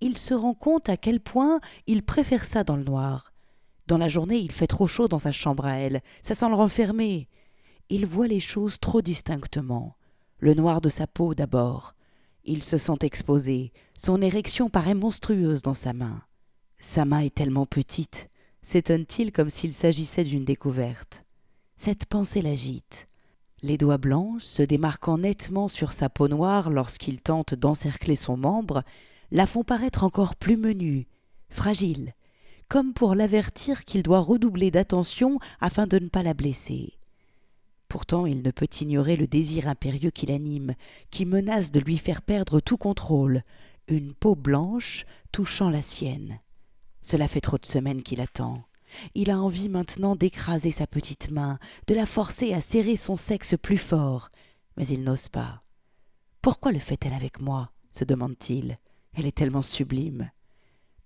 A: Il se rend compte à quel point il préfère ça dans le noir. Dans la journée, il fait trop chaud dans sa chambre à elle, ça sent le renfermer. Il voit les choses trop distinctement. Le noir de sa peau d'abord. Il se sent exposé, son érection paraît monstrueuse dans sa main. Sa main est tellement petite, s'étonne-t-il comme s'il s'agissait d'une découverte. Cette pensée l'agite. Les doigts blancs, se démarquant nettement sur sa peau noire lorsqu'il tente d'encercler son membre, la font paraître encore plus menue, fragile, comme pour l'avertir qu'il doit redoubler d'attention afin de ne pas la blesser. Pourtant il ne peut ignorer le désir impérieux qui l'anime, qui menace de lui faire perdre tout contrôle, une peau blanche touchant la sienne. Cela fait trop de semaines qu'il attend. Il a envie maintenant d'écraser sa petite main, de la forcer à serrer son sexe plus fort, mais il n'ose pas. Pourquoi le fait-elle avec moi? se demande-t-il. Elle est tellement sublime.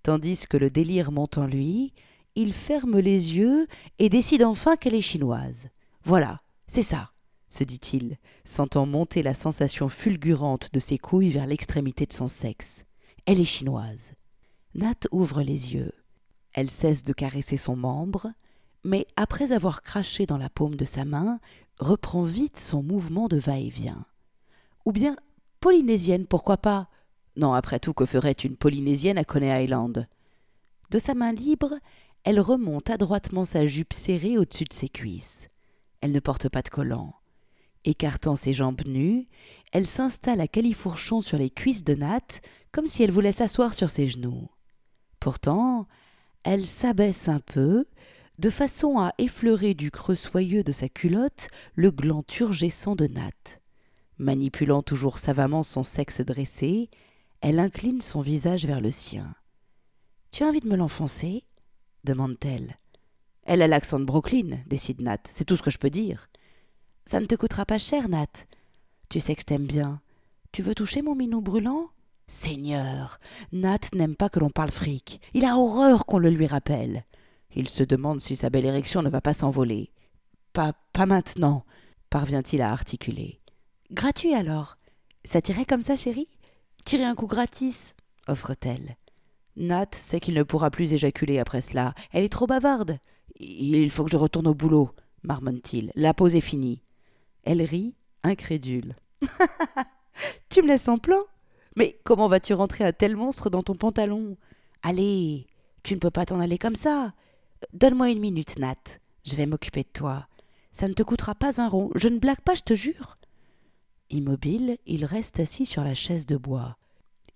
A: Tandis que le délire monte en lui, il ferme les yeux et décide enfin qu'elle est chinoise. Voilà, c'est ça, se dit-il, sentant monter la sensation fulgurante de ses couilles vers l'extrémité de son sexe. Elle est chinoise. Nat ouvre les yeux. Elle cesse de caresser son membre, mais après avoir craché dans la paume de sa main, reprend vite son mouvement de va-et-vient. Ou bien polynésienne, pourquoi pas? Non, après tout, que ferait une polynésienne à Coney Island? De sa main libre, elle remonte adroitement sa jupe serrée au-dessus de ses cuisses. Elle ne porte pas de collant. Écartant ses jambes nues, elle s'installe à califourchon sur les cuisses de Nat, comme si elle voulait s'asseoir sur ses genoux. Pourtant, elle s'abaisse un peu, de façon à effleurer du creux soyeux de sa culotte le gland turgescent de Nat. Manipulant toujours savamment son sexe dressé, elle incline son visage vers le sien. Tu as envie de me l'enfoncer? demande-t-elle. Elle a l'accent de Brooklyn, décide Nat, c'est tout ce que je peux dire. Ça ne te coûtera pas cher, Nat. Tu sais que je t'aime bien. Tu veux toucher mon minou brûlant Seigneur, Nat n'aime pas que l'on parle fric. Il a horreur qu'on le lui rappelle. Il se demande si sa belle érection ne va pas s'envoler. Pas, pas maintenant, parvient-il à articuler. Gratuit alors. Ça tirait comme ça, chérie? Tirer un coup gratis, offre-t-elle. Nat sait qu'il ne pourra plus éjaculer après cela. Elle est trop bavarde. Il faut que je retourne au boulot, marmonne-t-il. La pause est finie. Elle rit, incrédule. tu me laisses en plan? Mais comment vas-tu rentrer un tel monstre dans ton pantalon? Allez, tu ne peux pas t'en aller comme ça. Donne-moi une minute, Nat. Je vais m'occuper de toi. Ça ne te coûtera pas un rond. Je ne blague pas, je te jure. Immobile, il reste assis sur la chaise de bois.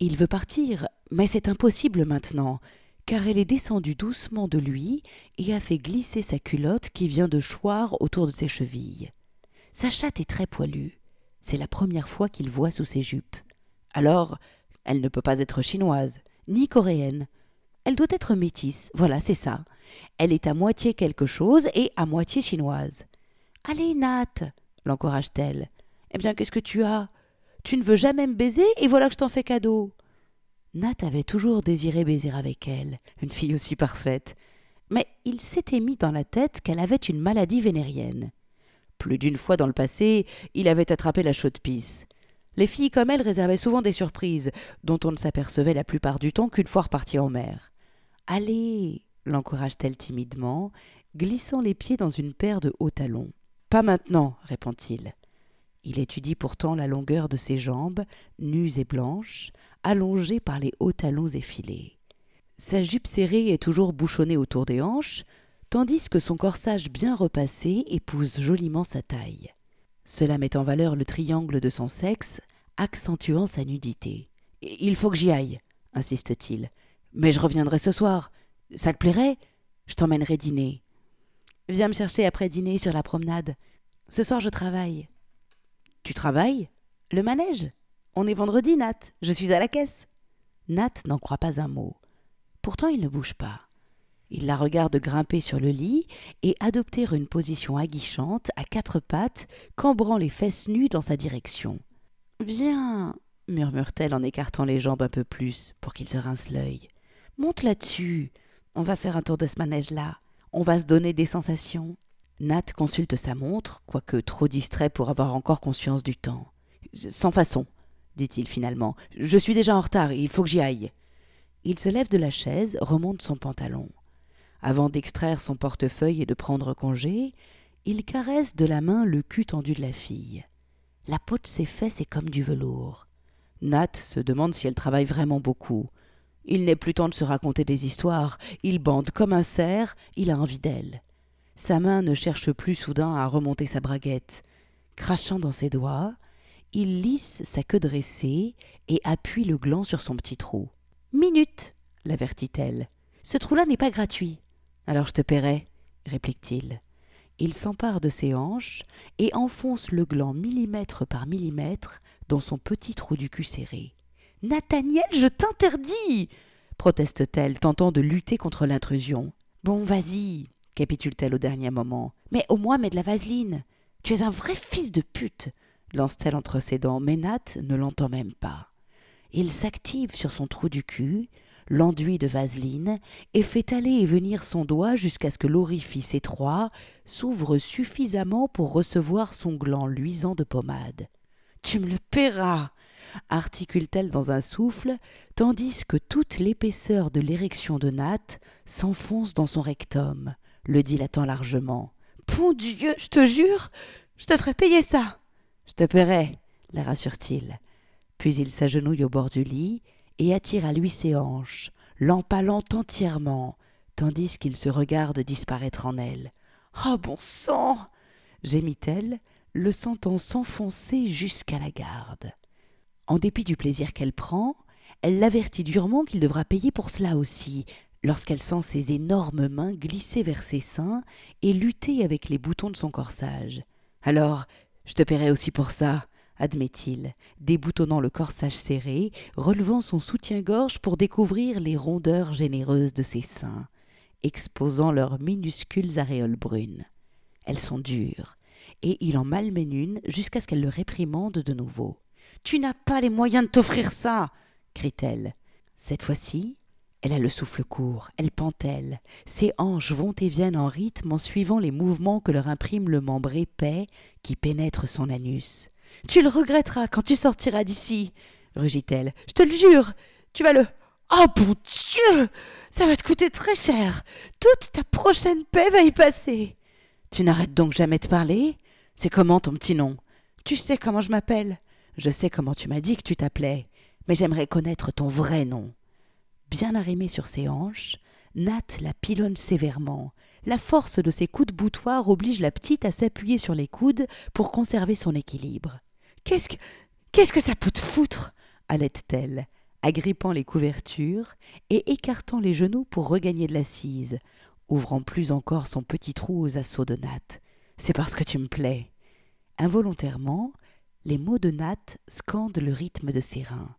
A: Il veut partir, mais c'est impossible maintenant, car elle est descendue doucement de lui et a fait glisser sa culotte qui vient de choir autour de ses chevilles. Sa chatte est très poilue. C'est la première fois qu'il voit sous ses jupes. Alors, elle ne peut pas être chinoise, ni coréenne. Elle doit être métisse, voilà, c'est ça. Elle est à moitié quelque chose et à moitié chinoise. Allez, Nat, l'encourage-t-elle. Eh bien, qu'est-ce que tu as? Tu ne veux jamais me baiser et voilà que je t'en fais cadeau. Nat avait toujours désiré baiser avec elle, une fille aussi parfaite. Mais il s'était mis dans la tête qu'elle avait une maladie vénérienne. Plus d'une fois dans le passé, il avait attrapé la chaude-pisse. Les filles comme elle réservaient souvent des surprises, dont on ne s'apercevait la plupart du temps qu'une fois repartie en mer. Allez l'encourage-t-elle timidement, glissant les pieds dans une paire de hauts talons. Pas maintenant, répond-il. Il étudie pourtant la longueur de ses jambes, nues et blanches, allongées par les hauts talons effilés. Sa jupe serrée est toujours bouchonnée autour des hanches, tandis que son corsage bien repassé épouse joliment sa taille. Cela met en valeur le triangle de son sexe, accentuant sa nudité. Il faut que j'y aille, insiste-t-il. Mais je reviendrai ce soir. Ça te plairait? Je t'emmènerai dîner. Viens me chercher après dîner sur la promenade. Ce soir je travaille. Tu travailles? Le manège? On est vendredi, Nat. Je suis à la caisse. Nat n'en croit pas un mot. Pourtant il ne bouge pas. Il la regarde grimper sur le lit et adopter une position aguichante à quatre pattes, cambrant les fesses nues dans sa direction. Viens, murmure-t-elle en écartant les jambes un peu plus pour qu'il se rince l'œil. Monte là-dessus. On va faire un tour de ce manège-là. On va se donner des sensations. Nat consulte sa montre, quoique trop distrait pour avoir encore conscience du temps. Sans façon, dit-il finalement. Je suis déjà en retard, il faut que j'y aille. Il se lève de la chaise, remonte son pantalon. Avant d'extraire son portefeuille et de prendre congé, il caresse de la main le cul tendu de la fille. La peau de ses fesses est comme du velours. Nat se demande si elle travaille vraiment beaucoup. Il n'est plus temps de se raconter des histoires. Il bande comme un cerf, il a envie d'elle. Sa main ne cherche plus soudain à remonter sa braguette. Crachant dans ses doigts, il lisse sa queue dressée et appuie le gland sur son petit trou. Minute l'avertit-elle. Ce trou-là n'est pas gratuit. Alors je te paierai, réplique-t-il. Il s'empare de ses hanches et enfonce le gland millimètre par millimètre dans son petit trou du cul serré. Nathaniel, je t'interdis proteste-t-elle, tentant de lutter contre l'intrusion. Bon, vas-y, capitule-t-elle au dernier moment. Mais au moins mets de la vaseline. Tu es un vrai fils de pute lance-t-elle entre ses dents, mais Nat ne l'entend même pas. Il s'active sur son trou du cul, l'enduit de vaseline, et fait aller et venir son doigt jusqu'à ce que l'orifice étroit s'ouvre suffisamment pour recevoir son gland luisant de pommade. Tu me le paieras articule-t-elle dans un souffle, tandis que toute l'épaisseur de l'érection de Nat s'enfonce dans son rectum, le dilatant largement. Bon Dieu, je te jure, je te ferai payer ça. Je te paierai, la rassure-t-il. Puis il s'agenouille au bord du lit et attire à lui ses hanches, l'empalant entièrement, tandis qu'il se regarde disparaître en elle. Ah bon sang gémit-elle, le sentant s'enfoncer jusqu'à la garde. En dépit du plaisir qu'elle prend, elle l'avertit durement qu'il devra payer pour cela aussi, lorsqu'elle sent ses énormes mains glisser vers ses seins et lutter avec les boutons de son corsage. Alors, je te paierai aussi pour ça, admet-il, déboutonnant le corsage serré, relevant son soutien-gorge pour découvrir les rondeurs généreuses de ses seins, exposant leurs minuscules aréoles brunes. Elles sont dures, et il en malmène une jusqu'à ce qu'elle le réprimande de nouveau. Tu n'as pas les moyens de t'offrir ça crie-t-elle. Cette fois-ci, elle a le souffle court, elle pantelle, ses hanches vont et viennent en rythme en suivant les mouvements que leur imprime le membre épais qui pénètre son anus. Tu le regretteras quand tu sortiras d'ici, rugit-elle. Je te le jure, tu vas le. Oh bon Dieu Ça va te coûter très cher. Toute ta prochaine paix va y passer. Tu n'arrêtes donc jamais de parler? C'est comment ton petit nom? Tu sais comment je m'appelle? Je sais comment tu m'as dit que tu t'appelais, mais j'aimerais connaître ton vrai nom. Bien arrimée sur ses hanches, Nat la pilonne sévèrement. La force de ses coups de boutoir oblige la petite à s'appuyer sur les coudes pour conserver son équilibre. Qu'est-ce que. Qu'est-ce que ça peut te foutre? halète-t-elle, agrippant les couvertures et écartant les genoux pour regagner de l'assise, ouvrant plus encore son petit trou aux assauts de Nat. C'est parce que tu me plais. Involontairement, les mots de Nat scandent le rythme de ses reins.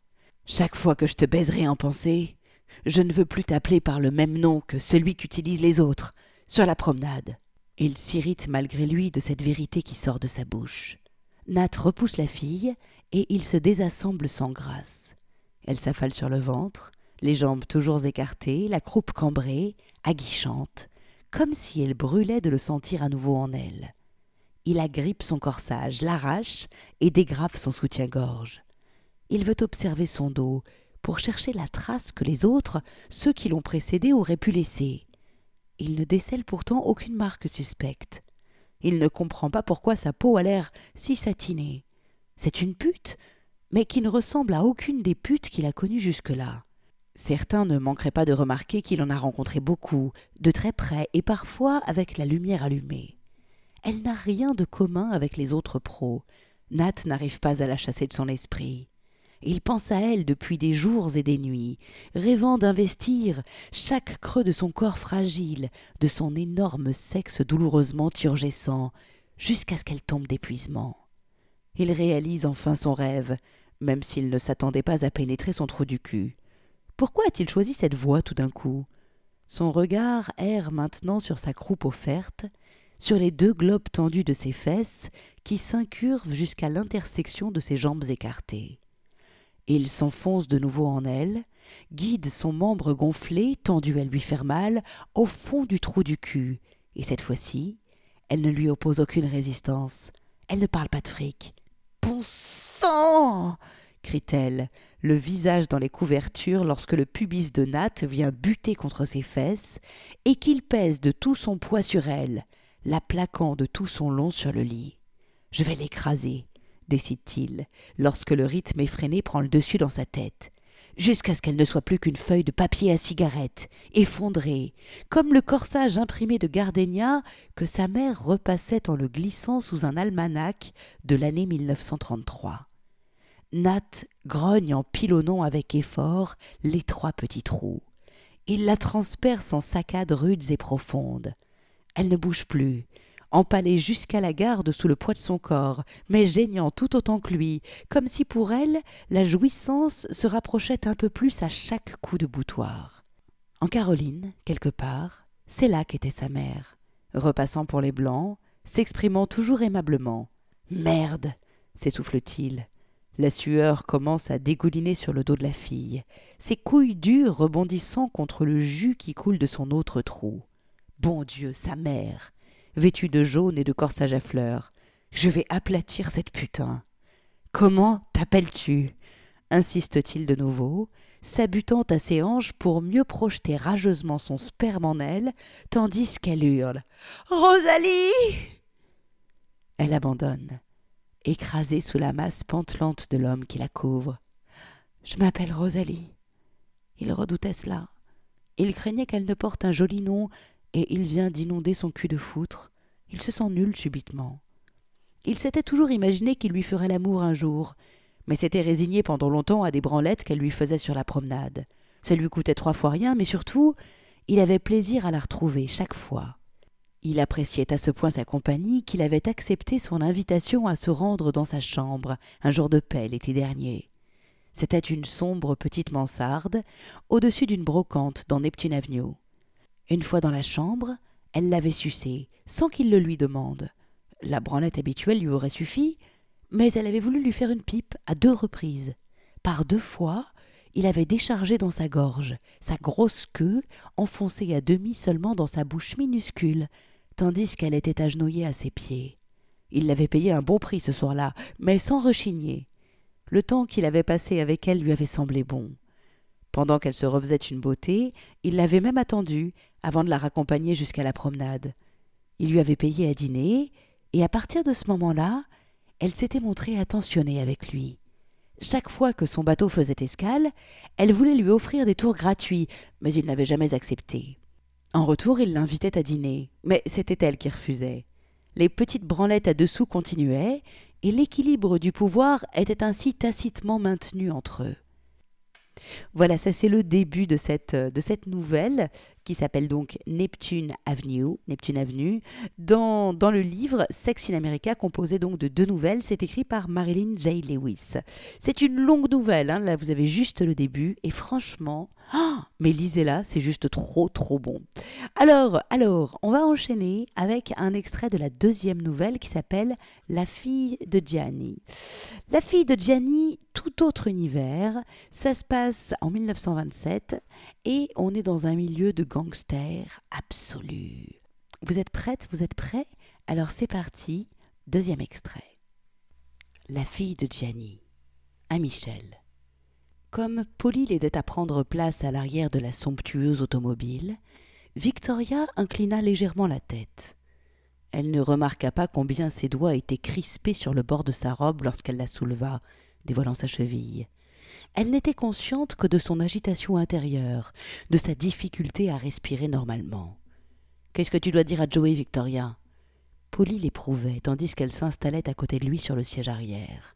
A: Chaque fois que je te baiserai en pensée, je ne veux plus t'appeler par le même nom que celui qu'utilisent les autres, sur la promenade. Il s'irrite malgré lui de cette vérité qui sort de sa bouche. Nat repousse la fille et il se désassemble sans grâce. Elle s'affale sur le ventre, les jambes toujours écartées, la croupe cambrée, aguichante, comme si elle brûlait de le sentir à nouveau en elle il agrippe son corsage, l'arrache et dégrafe son soutien-gorge. Il veut observer son dos pour chercher la trace que les autres, ceux qui l'ont précédé, auraient pu laisser. Il ne décèle pourtant aucune marque suspecte. Il ne comprend pas pourquoi sa peau a l'air si satinée. C'est une pute, mais qui ne ressemble à aucune des putes qu'il a connues jusque-là. Certains ne manqueraient pas de remarquer qu'il en a rencontré beaucoup, de très près et parfois avec la lumière allumée. Elle n'a rien de commun avec les autres pros. Nat n'arrive pas à la chasser de son esprit. Il pense à elle depuis des jours et des nuits, rêvant d'investir chaque creux de son corps fragile, de son énorme sexe douloureusement turgescent, jusqu'à ce qu'elle tombe d'épuisement. Il réalise enfin son rêve, même s'il ne s'attendait pas à pénétrer son trou du cul. Pourquoi a-t-il choisi cette voie tout d'un coup? Son regard erre maintenant sur sa croupe offerte, sur les deux globes tendus de ses fesses qui s'incurvent jusqu'à l'intersection de ses jambes écartées. Il s'enfonce de nouveau en elle, guide son membre gonflé, tendu à lui faire mal, au fond du trou du cul, et cette fois-ci, elle ne lui oppose aucune résistance. Elle ne parle pas de fric. Bon sang crie-t-elle, le visage dans les couvertures lorsque le pubis de Nat vient buter contre ses fesses et qu'il pèse de tout son poids sur elle, la plaquant de tout son long sur le lit. Je vais l'écraser, décide-t-il, lorsque le rythme effréné prend le dessus dans sa tête. jusqu'à ce qu'elle ne soit plus qu'une feuille de papier à cigarette, effondrée, comme le corsage imprimé de Gardenia que sa mère repassait en le glissant sous un almanach de l'année 1933. Nat grogne en pilonnant avec effort les trois petits trous. Il la transperce en saccades rudes et profondes. Elle ne bouge plus, empalée jusqu'à la garde sous le poids de son corps, mais geignant tout autant que lui, comme si pour elle la jouissance se rapprochait un peu plus à chaque coup de boutoir. En Caroline, quelque part, c'est là qu'était sa mère, repassant pour les blancs, s'exprimant toujours aimablement. Merde s'essouffle-t-il. La sueur commence à dégouliner sur le dos de la fille, ses couilles dures rebondissant contre le jus qui coule de son autre trou. Bon Dieu, sa mère vêtue de jaune et de corsage à fleurs. Je vais aplatir cette putain. Comment t'appelles-tu? insiste-t-il de nouveau, s'abutant à ses hanches pour mieux projeter rageusement son sperme en elle, tandis qu'elle hurle Rosalie Elle abandonne, écrasée sous la masse pantelante de l'homme qui la couvre. Je m'appelle Rosalie. Il redoutait cela. Il craignait qu'elle ne porte un joli nom et il vient d'inonder son cul de foutre. Il se sent nul subitement. Il s'était toujours imaginé qu'il lui ferait l'amour un jour, mais s'était résigné pendant longtemps à des branlettes qu'elle lui faisait sur la promenade. Ça lui coûtait trois fois rien, mais surtout, il avait plaisir à la retrouver chaque fois. Il appréciait à ce point sa compagnie qu'il avait accepté son invitation à se rendre dans sa chambre un jour de paix l'été dernier. C'était une sombre petite mansarde, au-dessus d'une brocante dans Neptune Avenue. Une fois dans la chambre, elle l'avait sucé, sans qu'il le lui demande. La branlette habituelle lui aurait suffi, mais elle avait voulu lui faire une pipe à deux reprises. Par deux fois, il avait déchargé dans sa gorge, sa grosse queue enfoncée à demi seulement dans sa bouche minuscule, tandis qu'elle était agenouillée à ses pieds. Il l'avait payé un bon prix ce soir-là, mais sans rechigner. Le temps qu'il avait passé avec elle lui avait semblé bon. Pendant qu'elle se refaisait une beauté, il l'avait même attendue avant de la raccompagner jusqu'à la promenade. Il lui avait payé à dîner, et à partir de ce moment-là, elle s'était montrée attentionnée avec lui. Chaque fois que son bateau faisait escale, elle voulait lui offrir des tours gratuits, mais il n'avait jamais accepté. En retour, il l'invitait à dîner, mais c'était elle qui refusait. Les petites branlettes à dessous continuaient, et l'équilibre du pouvoir était ainsi tacitement maintenu entre eux. Voilà, ça c'est le début de cette, de cette nouvelle qui s'appelle donc Neptune Avenue, Neptune Avenue. Dans, dans, le livre Sex in America, composé donc de deux nouvelles, c'est écrit par Marilyn J. Lewis. C'est une longue nouvelle, hein, là vous avez juste le début, et franchement, oh, mais lisez-la, c'est juste trop trop bon. Alors, alors, on va enchaîner avec un extrait de la deuxième nouvelle qui s'appelle La fille de Gianni. La fille de Gianni, tout autre univers, ça se passe en 1927 et on est dans un milieu de gangster absolu. Vous êtes prête? Vous êtes prêts Alors c'est parti, deuxième extrait. La fille de Gianni, à Michel. Comme Polly l'aidait à prendre place à l'arrière de la somptueuse automobile, Victoria inclina légèrement la tête. Elle ne remarqua pas combien ses doigts étaient crispés sur le bord de sa robe lorsqu'elle la souleva, dévoilant sa cheville. Elle n'était consciente que de son agitation intérieure, de sa difficulté à respirer normalement. Qu'est-ce que tu dois dire à Joey, Victoria? Polly l'éprouvait, tandis qu'elle s'installait à côté de lui sur le siège arrière.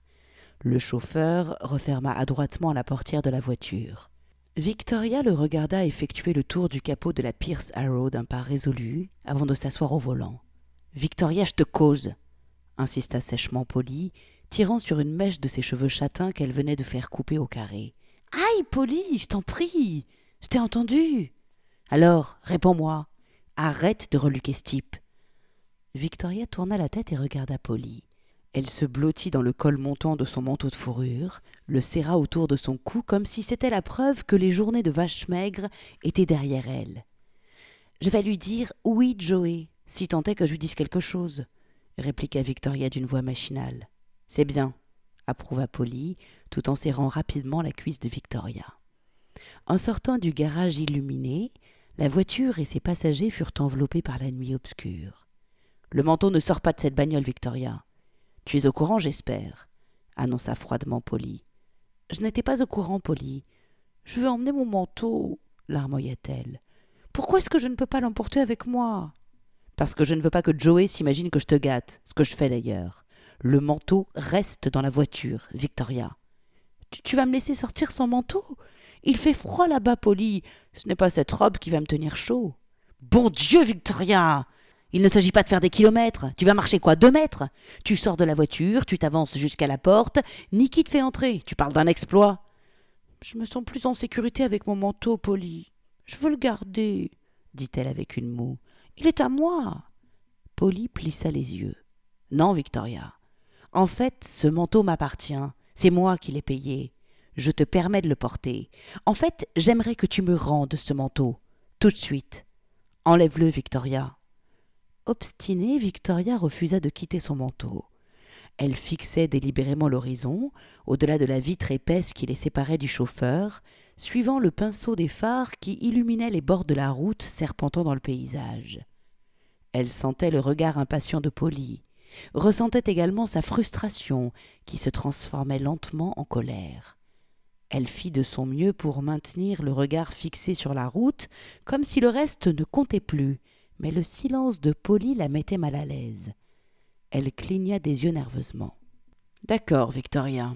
A: Le chauffeur referma adroitement la portière de la voiture. Victoria le regarda effectuer le tour du capot de la Pierce Arrow d'un pas résolu avant de s'asseoir au volant. Victoria, je te cause insista sèchement Polly, tirant sur une mèche de ses cheveux châtains qu'elle venait de faire couper au carré. Aïe, Polly, je t'en prie Je t'ai entendu Alors, réponds-moi Arrête de reluquer ce type Victoria tourna la tête et regarda Polly. Elle se blottit dans le col montant de son manteau de fourrure, le serra autour de son cou comme si c'était la preuve que les journées de vache maigre étaient derrière elle. Je vais lui dire oui, Joey, si tant est que je lui dise quelque chose, répliqua Victoria d'une voix machinale. C'est bien, approuva Polly, tout en serrant rapidement la cuisse de Victoria. En sortant du garage illuminé, la voiture et ses passagers furent enveloppés par la nuit obscure. Le manteau ne sort pas de cette bagnole, Victoria. Tu es au courant, j'espère annonça froidement Polly. Je n'étais pas au courant, Polly. Je veux emmener mon manteau, larmoya-t-elle. Pourquoi est-ce que je ne peux pas l'emporter avec moi? Parce que je ne veux pas que Joey s'imagine que je te gâte, ce que je fais d'ailleurs. Le manteau reste dans la voiture, Victoria. Tu, vas me laisser sortir sans manteau? Il fait froid là-bas, Polly. Ce n'est pas cette robe qui va me tenir chaud. Bon Dieu, Victoria Il ne s'agit pas de faire des kilomètres. Tu vas marcher quoi Deux mètres? Tu sors de la voiture, tu t'avances jusqu'à la porte. Niki te fait entrer. Tu parles d'un exploit. Je me sens plus en sécurité avec mon manteau, Polly. Je veux le garder, dit-elle avec une moue. Il est à moi. Polly plissa les yeux. Non, Victoria. En fait, ce manteau m'appartient. C'est moi qui l'ai payé. Je te permets de le porter. En fait, j'aimerais que tu me rendes ce manteau. Tout de suite. Enlève-le, Victoria. Obstinée, Victoria refusa de quitter son manteau. Elle fixait délibérément l'horizon, au-delà de la vitre épaisse qui les séparait du chauffeur, suivant le pinceau des phares qui illuminaient les bords de la route serpentant dans le paysage. Elle sentait le regard impatient de Polly, ressentait également sa frustration qui se transformait lentement en colère. Elle fit de son mieux pour maintenir le regard fixé sur la route, comme si le reste ne comptait plus, mais le silence de Polly la mettait mal à l'aise. Elle cligna des yeux nerveusement. D'accord, Victoria,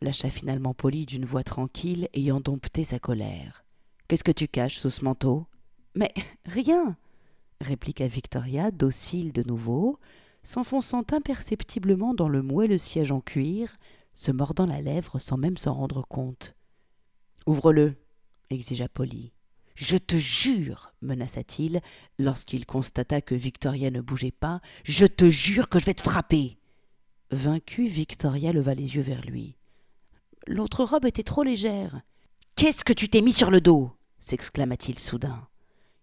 A: lâcha finalement Polly d'une voix tranquille, ayant dompté sa colère. Qu'est-ce que tu caches sous ce manteau Mais rien répliqua Victoria, docile de nouveau, s'enfonçant imperceptiblement dans le moelleux siège en cuir, se mordant la lèvre sans même s'en rendre compte. Ouvre-le, exigea Polly. Je te jure, menaça-t-il, lorsqu'il constata que Victoria ne bougeait pas, je te jure que je vais te frapper. Vaincue, Victoria leva les yeux vers lui. L'autre robe était trop légère. Qu'est-ce que tu t'es mis sur le dos s'exclama-t-il soudain.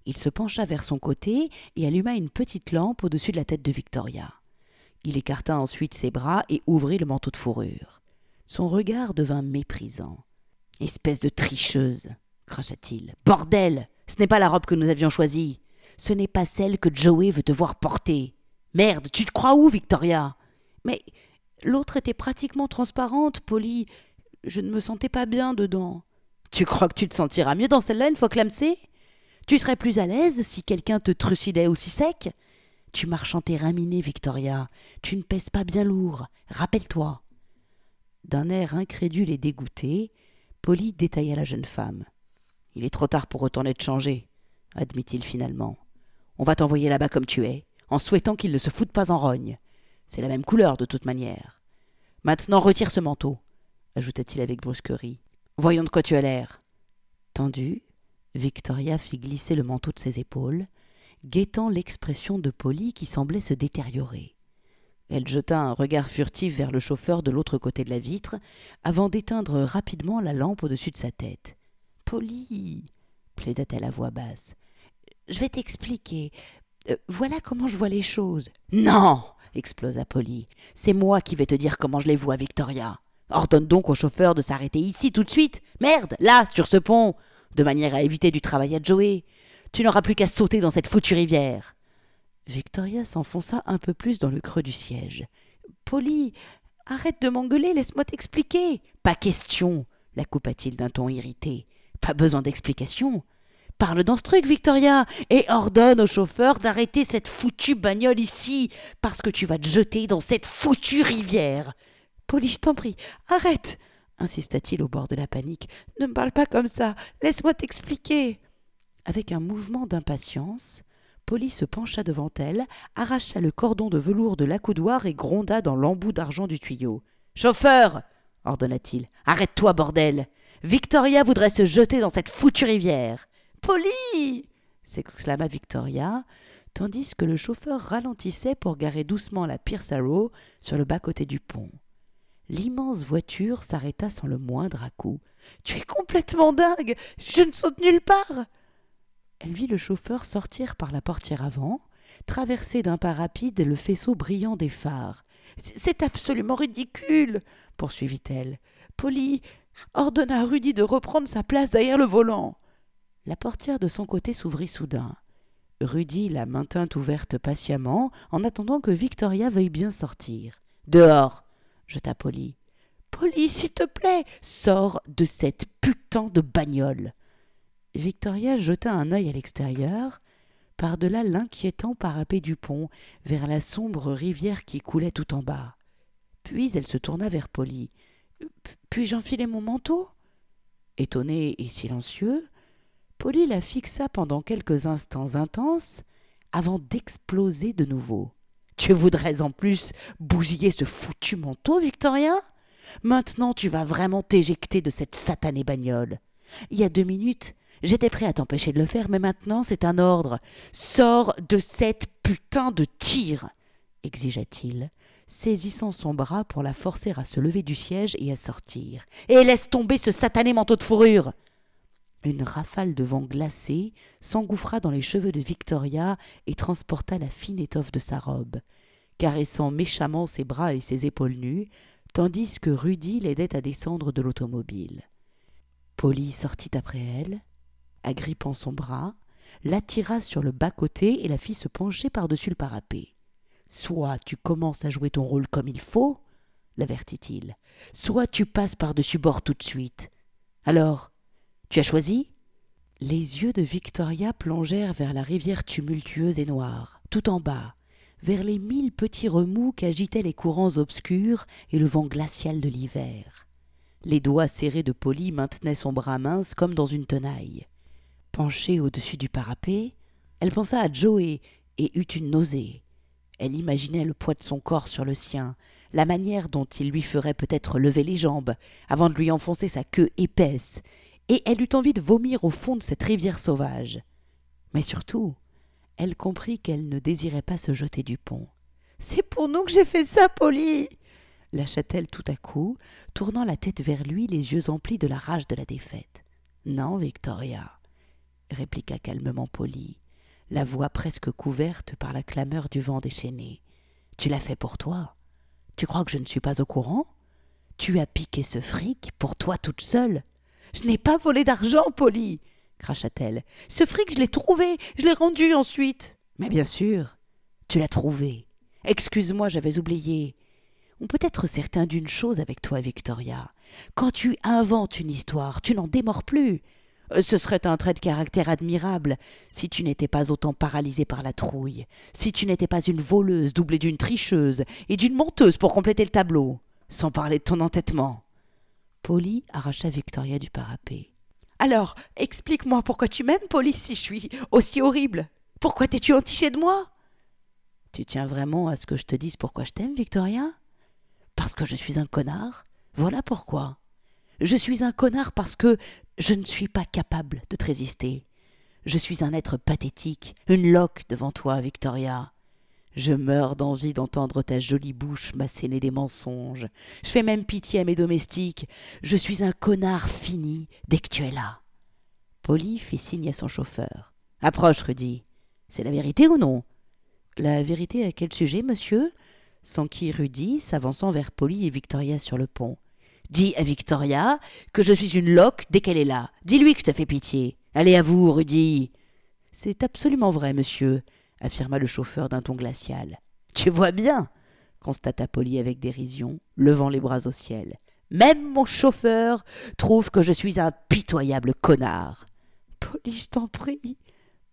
A: Il se pencha vers son côté et alluma une petite lampe au-dessus de la tête de Victoria. Il écarta ensuite ses bras et ouvrit le manteau de fourrure. Son regard devint méprisant. Espèce de tricheuse, cracha-t-il. Bordel Ce n'est pas la robe que nous avions choisie. Ce n'est pas celle que Joey veut te voir porter. Merde, tu te crois où, Victoria? Mais l'autre était pratiquement transparente, Polly. Je ne me sentais pas bien dedans. Tu crois que tu te sentiras mieux dans celle-là une fois clamsée tu serais plus à l'aise si quelqu'un te trucidait aussi sec? Tu marches en terrain miné, Victoria. Tu ne pèses pas bien lourd. Rappelle-toi. D'un air incrédule et dégoûté, Polly détailla la jeune femme. Il est trop tard pour retourner te changer, admit-il finalement. On va t'envoyer là-bas comme tu es, en souhaitant qu'il ne se foute pas en rogne. C'est la même couleur de toute manière. Maintenant retire ce manteau, ajouta-t-il avec brusquerie. Voyons de quoi tu as l'air. Tendu, Victoria fit glisser le manteau de ses épaules, guettant l'expression de Polly qui semblait se détériorer. Elle jeta un regard furtif vers le chauffeur de l'autre côté de la vitre, avant d'éteindre rapidement la lampe au-dessus de sa tête. Polly, plaida-t-elle à voix basse, je vais t'expliquer. Euh, voilà comment je vois les choses. Non explosa Polly. C'est moi qui vais te dire comment je les vois, Victoria. Ordonne donc au chauffeur de s'arrêter ici tout de suite. Merde, là, sur ce pont de manière à éviter du travail à Joey. Tu n'auras plus qu'à sauter dans cette foutue rivière. Victoria s'enfonça un peu plus dans le creux du siège. Polly, arrête de m'engueuler, laisse-moi t'expliquer. Pas question, la coupa-t-il d'un ton irrité. Pas besoin d'explication. Parle dans ce truc, Victoria, et ordonne au chauffeur d'arrêter cette foutue bagnole ici, parce que tu vas te jeter dans cette foutue rivière. Polly, je t'en prie, arrête insista-t-il au bord de la panique. Ne me parle pas comme ça. Laisse-moi t'expliquer. Avec un mouvement d'impatience, Polly se pencha devant elle, arracha le cordon de velours de l'accoudoir et gronda dans l'embout d'argent du tuyau. Chauffeur ordonna-t-il. Arrête-toi, bordel Victoria voudrait se jeter dans cette foutue rivière. Polly s'exclama Victoria, tandis que le chauffeur ralentissait pour garer doucement la Pierce Arrow sur le bas-côté du pont l'immense voiture s'arrêta sans le moindre à-coup. Tu es complètement dingue Je ne saute nulle part Elle vit le chauffeur sortir par la portière avant, traverser d'un pas rapide le faisceau brillant des phares. C'est absolument ridicule poursuivit-elle. Polly ordonna à Rudy de reprendre sa place derrière le volant. La portière de son côté s'ouvrit soudain. Rudy la maintint ouverte patiemment en attendant que Victoria veuille bien sortir. Dehors jeta Polly. Polly, s'il te plaît, sors de cette putain de bagnole. Victoria jeta un œil à l'extérieur, par-delà l'inquiétant parapet du pont, vers la sombre rivière qui coulait tout en bas. Puis elle se tourna vers Polly. Puis-je enfiler mon manteau? Étonné et silencieux, Polly la fixa pendant quelques instants intenses avant d'exploser de nouveau. Tu voudrais en plus bousiller ce foutu manteau, Victorien Maintenant tu vas vraiment t'éjecter de cette satanée bagnole. Il y a deux minutes, j'étais prêt à t'empêcher de le faire, mais maintenant c'est un ordre. Sors de cette putain de tir exigea-t-il, saisissant son bras pour la forcer à se lever du siège et à sortir. Et laisse tomber ce satané manteau de fourrure. Une rafale de vent glacé s'engouffra dans les cheveux de Victoria et transporta la fine étoffe de sa robe, caressant méchamment ses bras et ses épaules nues, tandis que Rudy l'aidait à descendre de l'automobile. Polly sortit après elle, agrippant son bras, l'attira sur le bas-côté et la fit se pencher par-dessus le parapet. Soit tu commences à jouer ton rôle comme il faut, l'avertit-il, soit tu passes par-dessus bord tout de suite. Alors, tu as choisi? Les yeux de Victoria plongèrent vers la rivière tumultueuse et noire, tout en bas, vers les mille petits remous qu'agitaient les courants obscurs et le vent glacial de l'hiver. Les doigts serrés de Polly maintenaient son bras mince comme dans une tenaille. Penchée au-dessus du parapet, elle pensa à Joey et eut une nausée. Elle imaginait le poids de son corps sur le sien, la manière dont il lui ferait peut-être lever les jambes avant de lui enfoncer sa queue épaisse, et elle eut envie de vomir au fond de cette rivière sauvage. Mais surtout, elle comprit qu'elle ne désirait pas se jeter du pont. C'est pour nous que j'ai fait ça, Polly lâcha-t-elle tout à coup, tournant la tête vers lui, les yeux emplis de la rage de la défaite. Non, Victoria, répliqua calmement Polly, la voix presque couverte par la clameur du vent déchaîné. Tu l'as fait pour toi. Tu crois que je ne suis pas au courant? Tu as piqué ce fric pour toi toute seule? Je n'ai pas volé d'argent, Polly cracha-t-elle. Ce fric, je l'ai trouvé, je l'ai rendu ensuite. Mais bien sûr, tu l'as trouvé. Excuse-moi, j'avais oublié. On peut être certain d'une chose avec toi, Victoria. Quand tu inventes une histoire, tu n'en démords plus. Euh, ce serait un trait de caractère admirable si tu n'étais pas autant paralysée par la trouille, si tu n'étais pas une voleuse doublée d'une tricheuse et d'une menteuse pour compléter le tableau, sans parler de ton entêtement. Polly arracha Victoria du parapet. Alors, explique-moi pourquoi tu m'aimes, Polly, si je suis aussi horrible. Pourquoi t'es-tu entiché de moi? Tu tiens vraiment à ce que je te dise pourquoi je t'aime, Victoria? Parce que je suis un connard? Voilà pourquoi. Je suis un connard parce que je ne suis pas capable de te résister. Je suis un être pathétique, une loque devant toi, Victoria. Je meurs d'envie d'entendre ta jolie bouche m'asséner des mensonges. Je fais même pitié à mes domestiques. Je suis un connard fini dès que tu es là. Polly fit signe à son chauffeur. Approche, Rudy. C'est la vérité ou non? La vérité à quel sujet, monsieur? S'enquit Rudy, s'avançant vers Polly et Victoria sur le pont. Dis à Victoria que je suis une loque dès qu'elle est là. Dis-lui que je te fais pitié. Allez à vous, Rudy. C'est absolument vrai, monsieur, affirma le chauffeur d'un ton glacial. Tu vois bien, constata Polly avec dérision, levant les bras au ciel. Même mon chauffeur trouve que je suis un pitoyable connard. Polly, je t'en prie,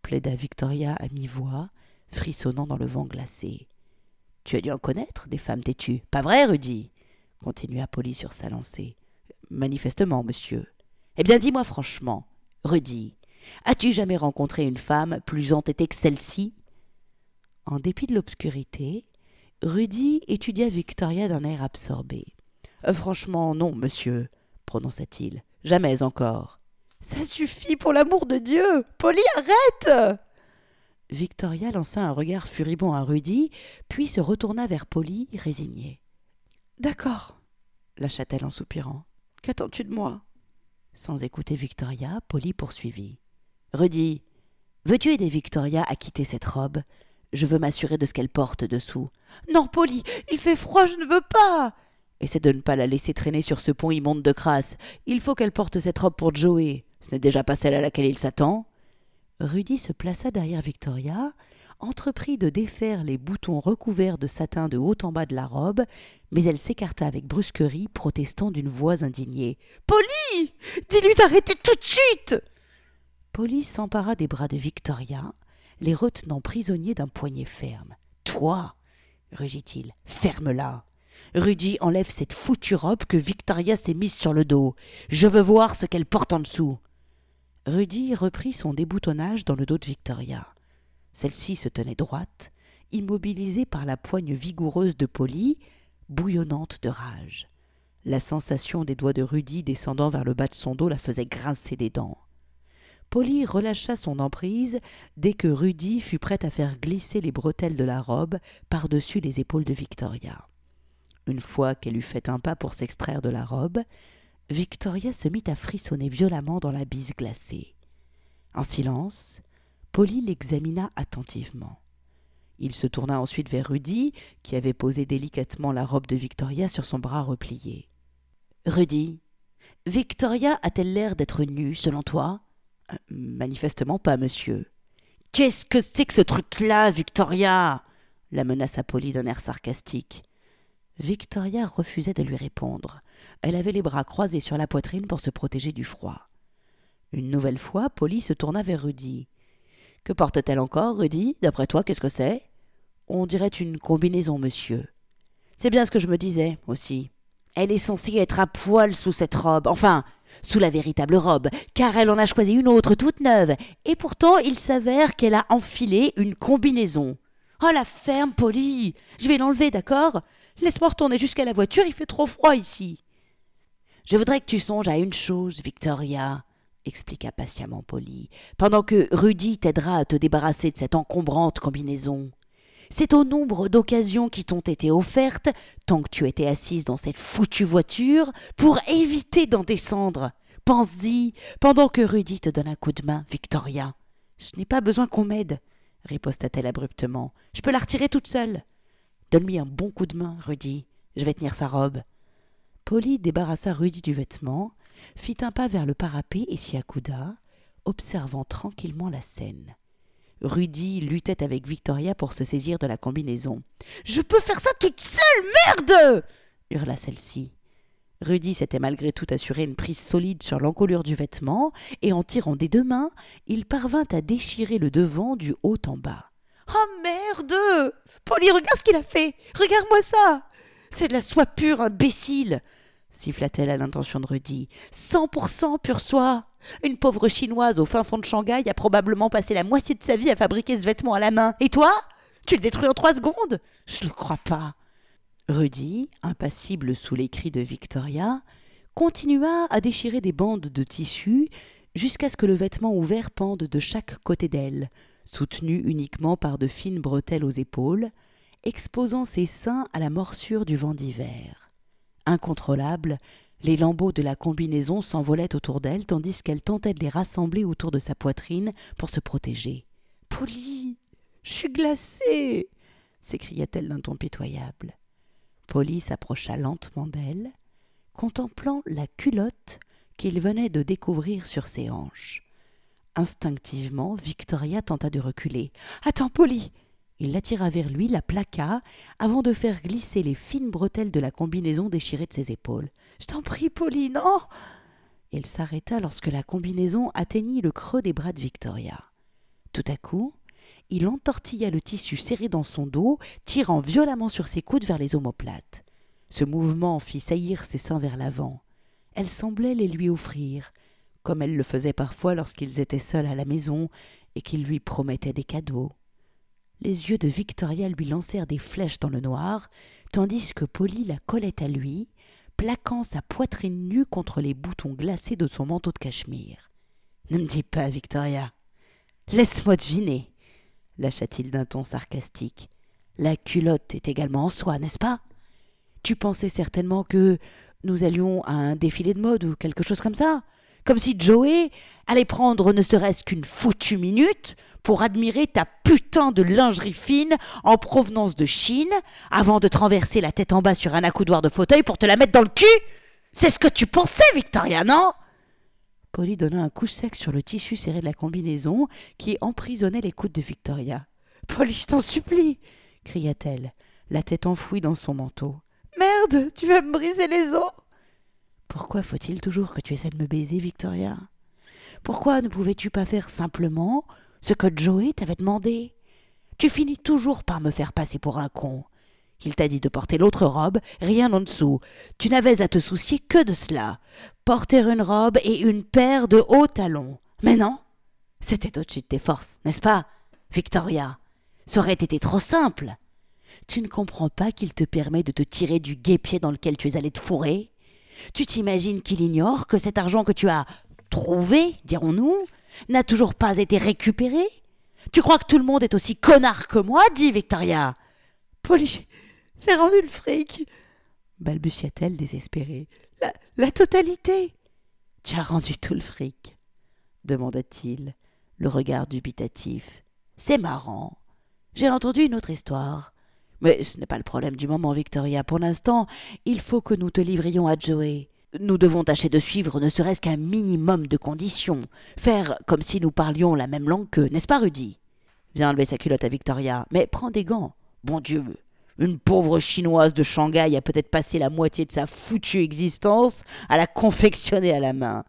A: plaida Victoria à mi-voix, frissonnant dans le vent glacé. Tu as dû en connaître des femmes têtues, pas vrai, Rudy? continua Polly sur sa lancée. Manifestement, monsieur. Eh bien, dis-moi franchement, Rudy, as-tu jamais rencontré une femme plus entêtée que celle-ci? En dépit de l'obscurité, Rudy étudia Victoria d'un air absorbé. Euh, franchement, non, monsieur, prononça-t-il. Jamais encore. Ça suffit, pour l'amour de Dieu Polly, arrête Victoria lança un regard furibond à Rudy, puis se retourna vers Polly, résignée. D'accord, lâcha-t-elle en soupirant. Qu'attends-tu de moi? Sans écouter Victoria, Polly poursuivit. Rudy, veux-tu aider Victoria à quitter cette robe? Je veux m'assurer de ce qu'elle porte dessous. Non, Polly, il fait froid, je ne veux pas Essaie de ne pas la laisser traîner sur ce pont immonde de crasse. Il faut qu'elle porte cette robe pour Joey. Ce n'est déjà pas celle à laquelle il s'attend. Rudy se plaça derrière Victoria, entreprit de défaire les boutons recouverts de satin de haut en bas de la robe, mais elle s'écarta avec brusquerie, protestant d'une voix indignée. Polly Dis-lui d'arrêter tout de suite Polly s'empara des bras de Victoria, les retenant prisonniers d'un poignet ferme. Toi rugit-il, ferme-la Rudy enlève cette foutue robe que Victoria s'est mise sur le dos. Je veux voir ce qu'elle porte en dessous. Rudy reprit son déboutonnage dans le dos de Victoria. Celle-ci se tenait droite, immobilisée par la poigne vigoureuse de Polly, bouillonnante de rage. La sensation des doigts de Rudy descendant vers le bas de son dos la faisait grincer des dents. Polly relâcha son emprise dès que Rudy fut prêt à faire glisser les bretelles de la robe par-dessus les épaules de Victoria. Une fois qu'elle eut fait un pas pour s'extraire de la robe, Victoria se mit à frissonner violemment dans la bise glacée. En silence, Polly l'examina attentivement. Il se tourna ensuite vers Rudy, qui avait posé délicatement la robe de Victoria sur son bras replié. Rudy, Victoria a-t-elle l'air d'être nue, selon toi? Manifestement pas, monsieur. Qu'est-ce que c'est que ce truc-là, Victoria? La menaça Polly d'un air sarcastique. Victoria refusait de lui répondre. Elle avait les bras croisés sur la poitrine pour se protéger du froid. Une nouvelle fois, Polly se tourna vers Rudy. Que porte-t-elle encore, Rudy? D'après toi, qu'est-ce que c'est? On dirait une combinaison, monsieur. C'est bien ce que je me disais, aussi. Elle est censée être à poil sous cette robe, enfin, sous la véritable robe, car elle en a choisi une autre toute neuve, et pourtant il s'avère qu'elle a enfilé une combinaison. Oh la ferme, Polly Je vais l'enlever, d'accord? Laisse-moi retourner jusqu'à la voiture, il fait trop froid ici. Je voudrais que tu songes à une chose, Victoria, expliqua patiemment Polly, pendant que Rudy t'aidera à te débarrasser de cette encombrante combinaison. C'est au nombre d'occasions qui t'ont été offertes, tant que tu étais assise dans cette foutue voiture, pour éviter d'en descendre. Pense-y, pendant que Rudy te donne un coup de main, Victoria. Je n'ai pas besoin qu'on m'aide, riposta-t-elle abruptement. Je peux la retirer toute seule. Donne-lui un bon coup de main, Rudy. Je vais tenir sa robe. Polly débarrassa Rudy du vêtement, fit un pas vers le parapet et s'y accouda, observant tranquillement la scène. Rudy luttait avec Victoria pour se saisir de la combinaison. Je peux faire ça toute seule, merde hurla celle-ci. Rudy s'était malgré tout assuré une prise solide sur l'encolure du vêtement, et en tirant des deux mains, il parvint à déchirer le devant du haut en bas. Oh merde Polly, regarde ce qu'il a fait Regarde-moi ça C'est de la soie pure, imbécile siffla-t-elle à l'intention de Rudy. Cent pour cent pure soie Une pauvre chinoise au fin fond de Shanghai a probablement passé la moitié de sa vie à fabriquer ce vêtement à la main. Et toi? Tu le détruis en trois secondes? Je ne le crois pas. Rudy, impassible sous les cris de Victoria, continua à déchirer des bandes de tissu jusqu'à ce que le vêtement ouvert pende de chaque côté d'elle, soutenu uniquement par de fines bretelles aux épaules, exposant ses seins à la morsure du vent d'hiver. Incontrôlable, les lambeaux de la combinaison s'envolaient autour d'elle tandis qu'elle tentait de les rassembler autour de sa poitrine pour se protéger. Polly, je suis glacée s'écria-t-elle d'un ton pitoyable. Polly s'approcha lentement d'elle, contemplant la culotte qu'il venait de découvrir sur ses hanches. Instinctivement, Victoria tenta de reculer. Attends, Polly il l'attira vers lui, la plaqua, avant de faire glisser les fines bretelles de la combinaison déchirée de ses épaules. Je t'en prie, Pauline, non Il s'arrêta lorsque la combinaison atteignit le creux des bras de Victoria. Tout à coup, il entortilla le tissu serré dans son dos, tirant violemment sur ses coudes vers les omoplates. Ce mouvement fit saillir ses seins vers l'avant. Elle semblait les lui offrir, comme elle le faisait parfois lorsqu'ils étaient seuls à la maison et qu'il lui promettait des cadeaux. Les yeux de Victoria lui lancèrent des flèches dans le noir, tandis que Polly la collait à lui, plaquant sa poitrine nue contre les boutons glacés de son manteau de cachemire. Ne me dis pas, Victoria. Laisse-moi deviner, lâcha-t-il d'un ton sarcastique. La culotte est également en soie, n'est-ce pas? Tu pensais certainement que nous allions à un défilé de mode ou quelque chose comme ça? Comme si Joey allait prendre ne serait-ce qu'une foutue minute pour admirer ta putain de lingerie fine en provenance de Chine avant de te renverser la tête en bas sur un accoudoir de fauteuil pour te la mettre dans le cul C'est ce que tu pensais, Victoria, non? Polly donna un coup sec sur le tissu serré de la combinaison qui emprisonnait les coudes de Victoria. Polly, je t'en supplie cria-t-elle, la tête enfouie dans son manteau. Merde, tu vas me briser les os Pourquoi faut-il toujours que tu essaies de me baiser, Victoria? Pourquoi ne pouvais-tu pas faire simplement ce que Joey t'avait demandé? Tu finis toujours par me faire passer pour un con. Il t'a dit de porter l'autre robe, rien en dessous. Tu n'avais à te soucier que de cela. Porter une robe et une paire de hauts talons. Mais non, c'était au-dessus de tes forces, n'est-ce pas, Victoria? Ça aurait été trop simple. Tu ne comprends pas qu'il te permet de te tirer du guépier dans lequel tu es allé te fourrer? Tu t'imagines qu'il ignore que cet argent que tu as trouvé, dirons-nous, n'a toujours pas été récupéré? Tu crois que tout le monde est aussi connard que moi dit Victoria. Polly, j'ai rendu le fric balbutia-t-elle désespérée. La, la totalité Tu as rendu tout le fric demanda-t-il, le regard dubitatif. C'est marrant. J'ai entendu une autre histoire. Mais ce n'est pas le problème du moment, Victoria. Pour l'instant, il faut que nous te livrions à Joey. Nous devons tâcher de suivre ne serait-ce qu'un minimum de conditions. Faire comme si nous parlions la même langue qu'eux, n'est-ce pas, Rudy? Viens enlever sa culotte à Victoria. Mais prends des gants. Bon Dieu, une pauvre chinoise de Shanghai a peut-être passé la moitié de sa foutue existence à la confectionner à la main.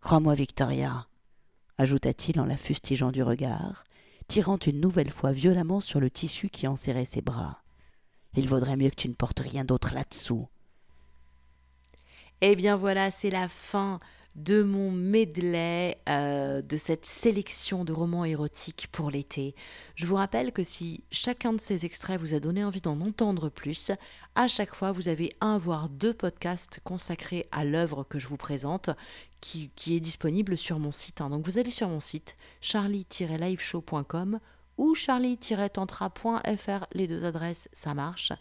A: Crois-moi, Victoria, ajouta-t-il en la fustigeant du regard, tirant une nouvelle fois violemment sur le tissu qui enserrait ses bras. Il vaudrait mieux que tu ne portes rien d'autre là-dessous. Eh bien voilà, c'est la fin de mon medley, euh, de cette sélection de romans érotiques pour l'été. Je vous rappelle que si chacun de ces extraits vous a donné envie d'en entendre plus, à chaque fois vous avez un voire deux podcasts consacrés à l'œuvre que je vous présente qui, est disponible sur mon site. Hein. Donc vous allez sur mon site charlie-liveshow.com ou charlie-tantra.fr, les deux adresses, ça marche.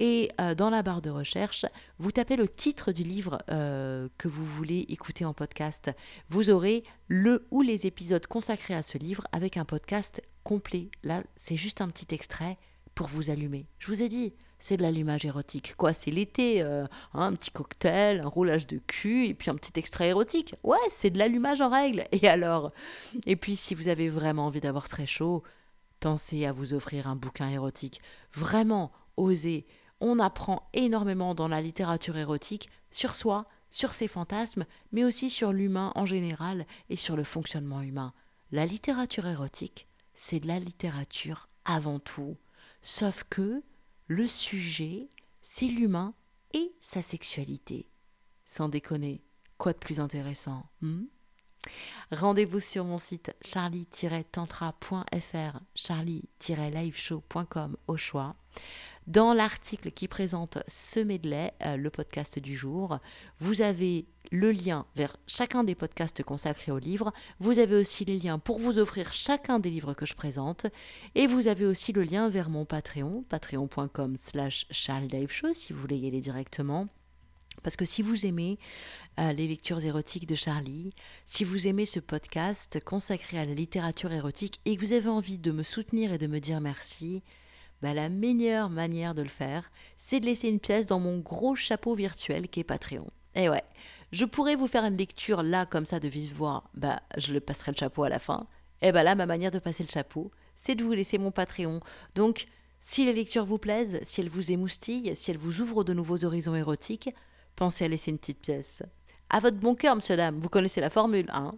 A: Et euh, dans la barre de recherche, vous tapez le titre du livre euh, que vous voulez écouter en podcast. Vous aurez le ou les épisodes consacrés à ce livre avec un podcast complet. Là, c'est juste un petit extrait pour vous allumer. Je vous ai dit, c'est de l'allumage érotique. Quoi, c'est l'été, euh, hein, un petit cocktail, un roulage de cul et puis un petit extrait érotique. Ouais, c'est de l'allumage en règle. Et alors? Et puis si vous avez vraiment envie d'avoir très chaud, pensez à vous offrir un bouquin érotique. Vraiment, osez. On apprend énormément dans la littérature érotique sur soi, sur ses fantasmes, mais aussi sur l'humain en général et sur le fonctionnement humain. La littérature érotique, c'est de la littérature avant tout. Sauf que le sujet, c'est l'humain et sa sexualité. Sans déconner, quoi de plus intéressant hmm? Rendez-vous sur mon site charlie-tantra.fr, charlie-liveshow.com au choix. Dans l'article qui présente ce medley, euh, le podcast du jour, vous avez le lien vers chacun des podcasts consacrés au livre. Vous avez aussi les liens pour vous offrir chacun des livres que je présente. Et vous avez aussi le lien vers mon Patreon, patreon.com slash charlie-liveshow si vous voulez y aller directement. Parce que si vous aimez euh, les lectures érotiques de Charlie, si vous aimez ce podcast consacré à la littérature érotique et que vous avez envie de me soutenir et de me dire merci, bah, la meilleure manière de le faire, c'est de laisser une pièce dans mon gros chapeau virtuel qui est Patreon. Et ouais, je pourrais vous faire une lecture là comme ça de vive voix, bah je le passerai le chapeau à la fin. Et bah là, ma manière de passer le chapeau, c'est de vous laisser mon Patreon. Donc, si les lectures vous plaisent, si elles vous émoustillent, si elles vous ouvrent de nouveaux horizons érotiques, pensez à laisser une petite pièce. À votre bon cœur, monsieur, dame, vous connaissez la formule, hein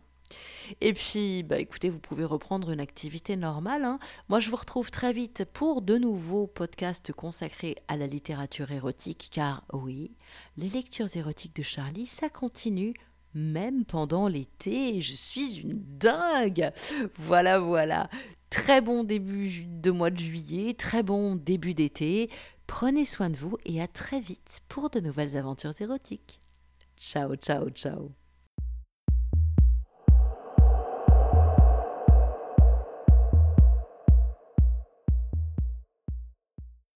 A: et puis, bah écoutez, vous pouvez reprendre une activité normale. Hein. Moi, je vous retrouve très vite pour de nouveaux podcasts consacrés à la littérature érotique, car oui, les lectures érotiques de Charlie, ça continue même pendant l'été. Je suis une dingue. Voilà, voilà. Très bon début de mois de juillet, très bon début d'été. Prenez soin de vous et à très vite pour de nouvelles aventures érotiques. Ciao, ciao, ciao.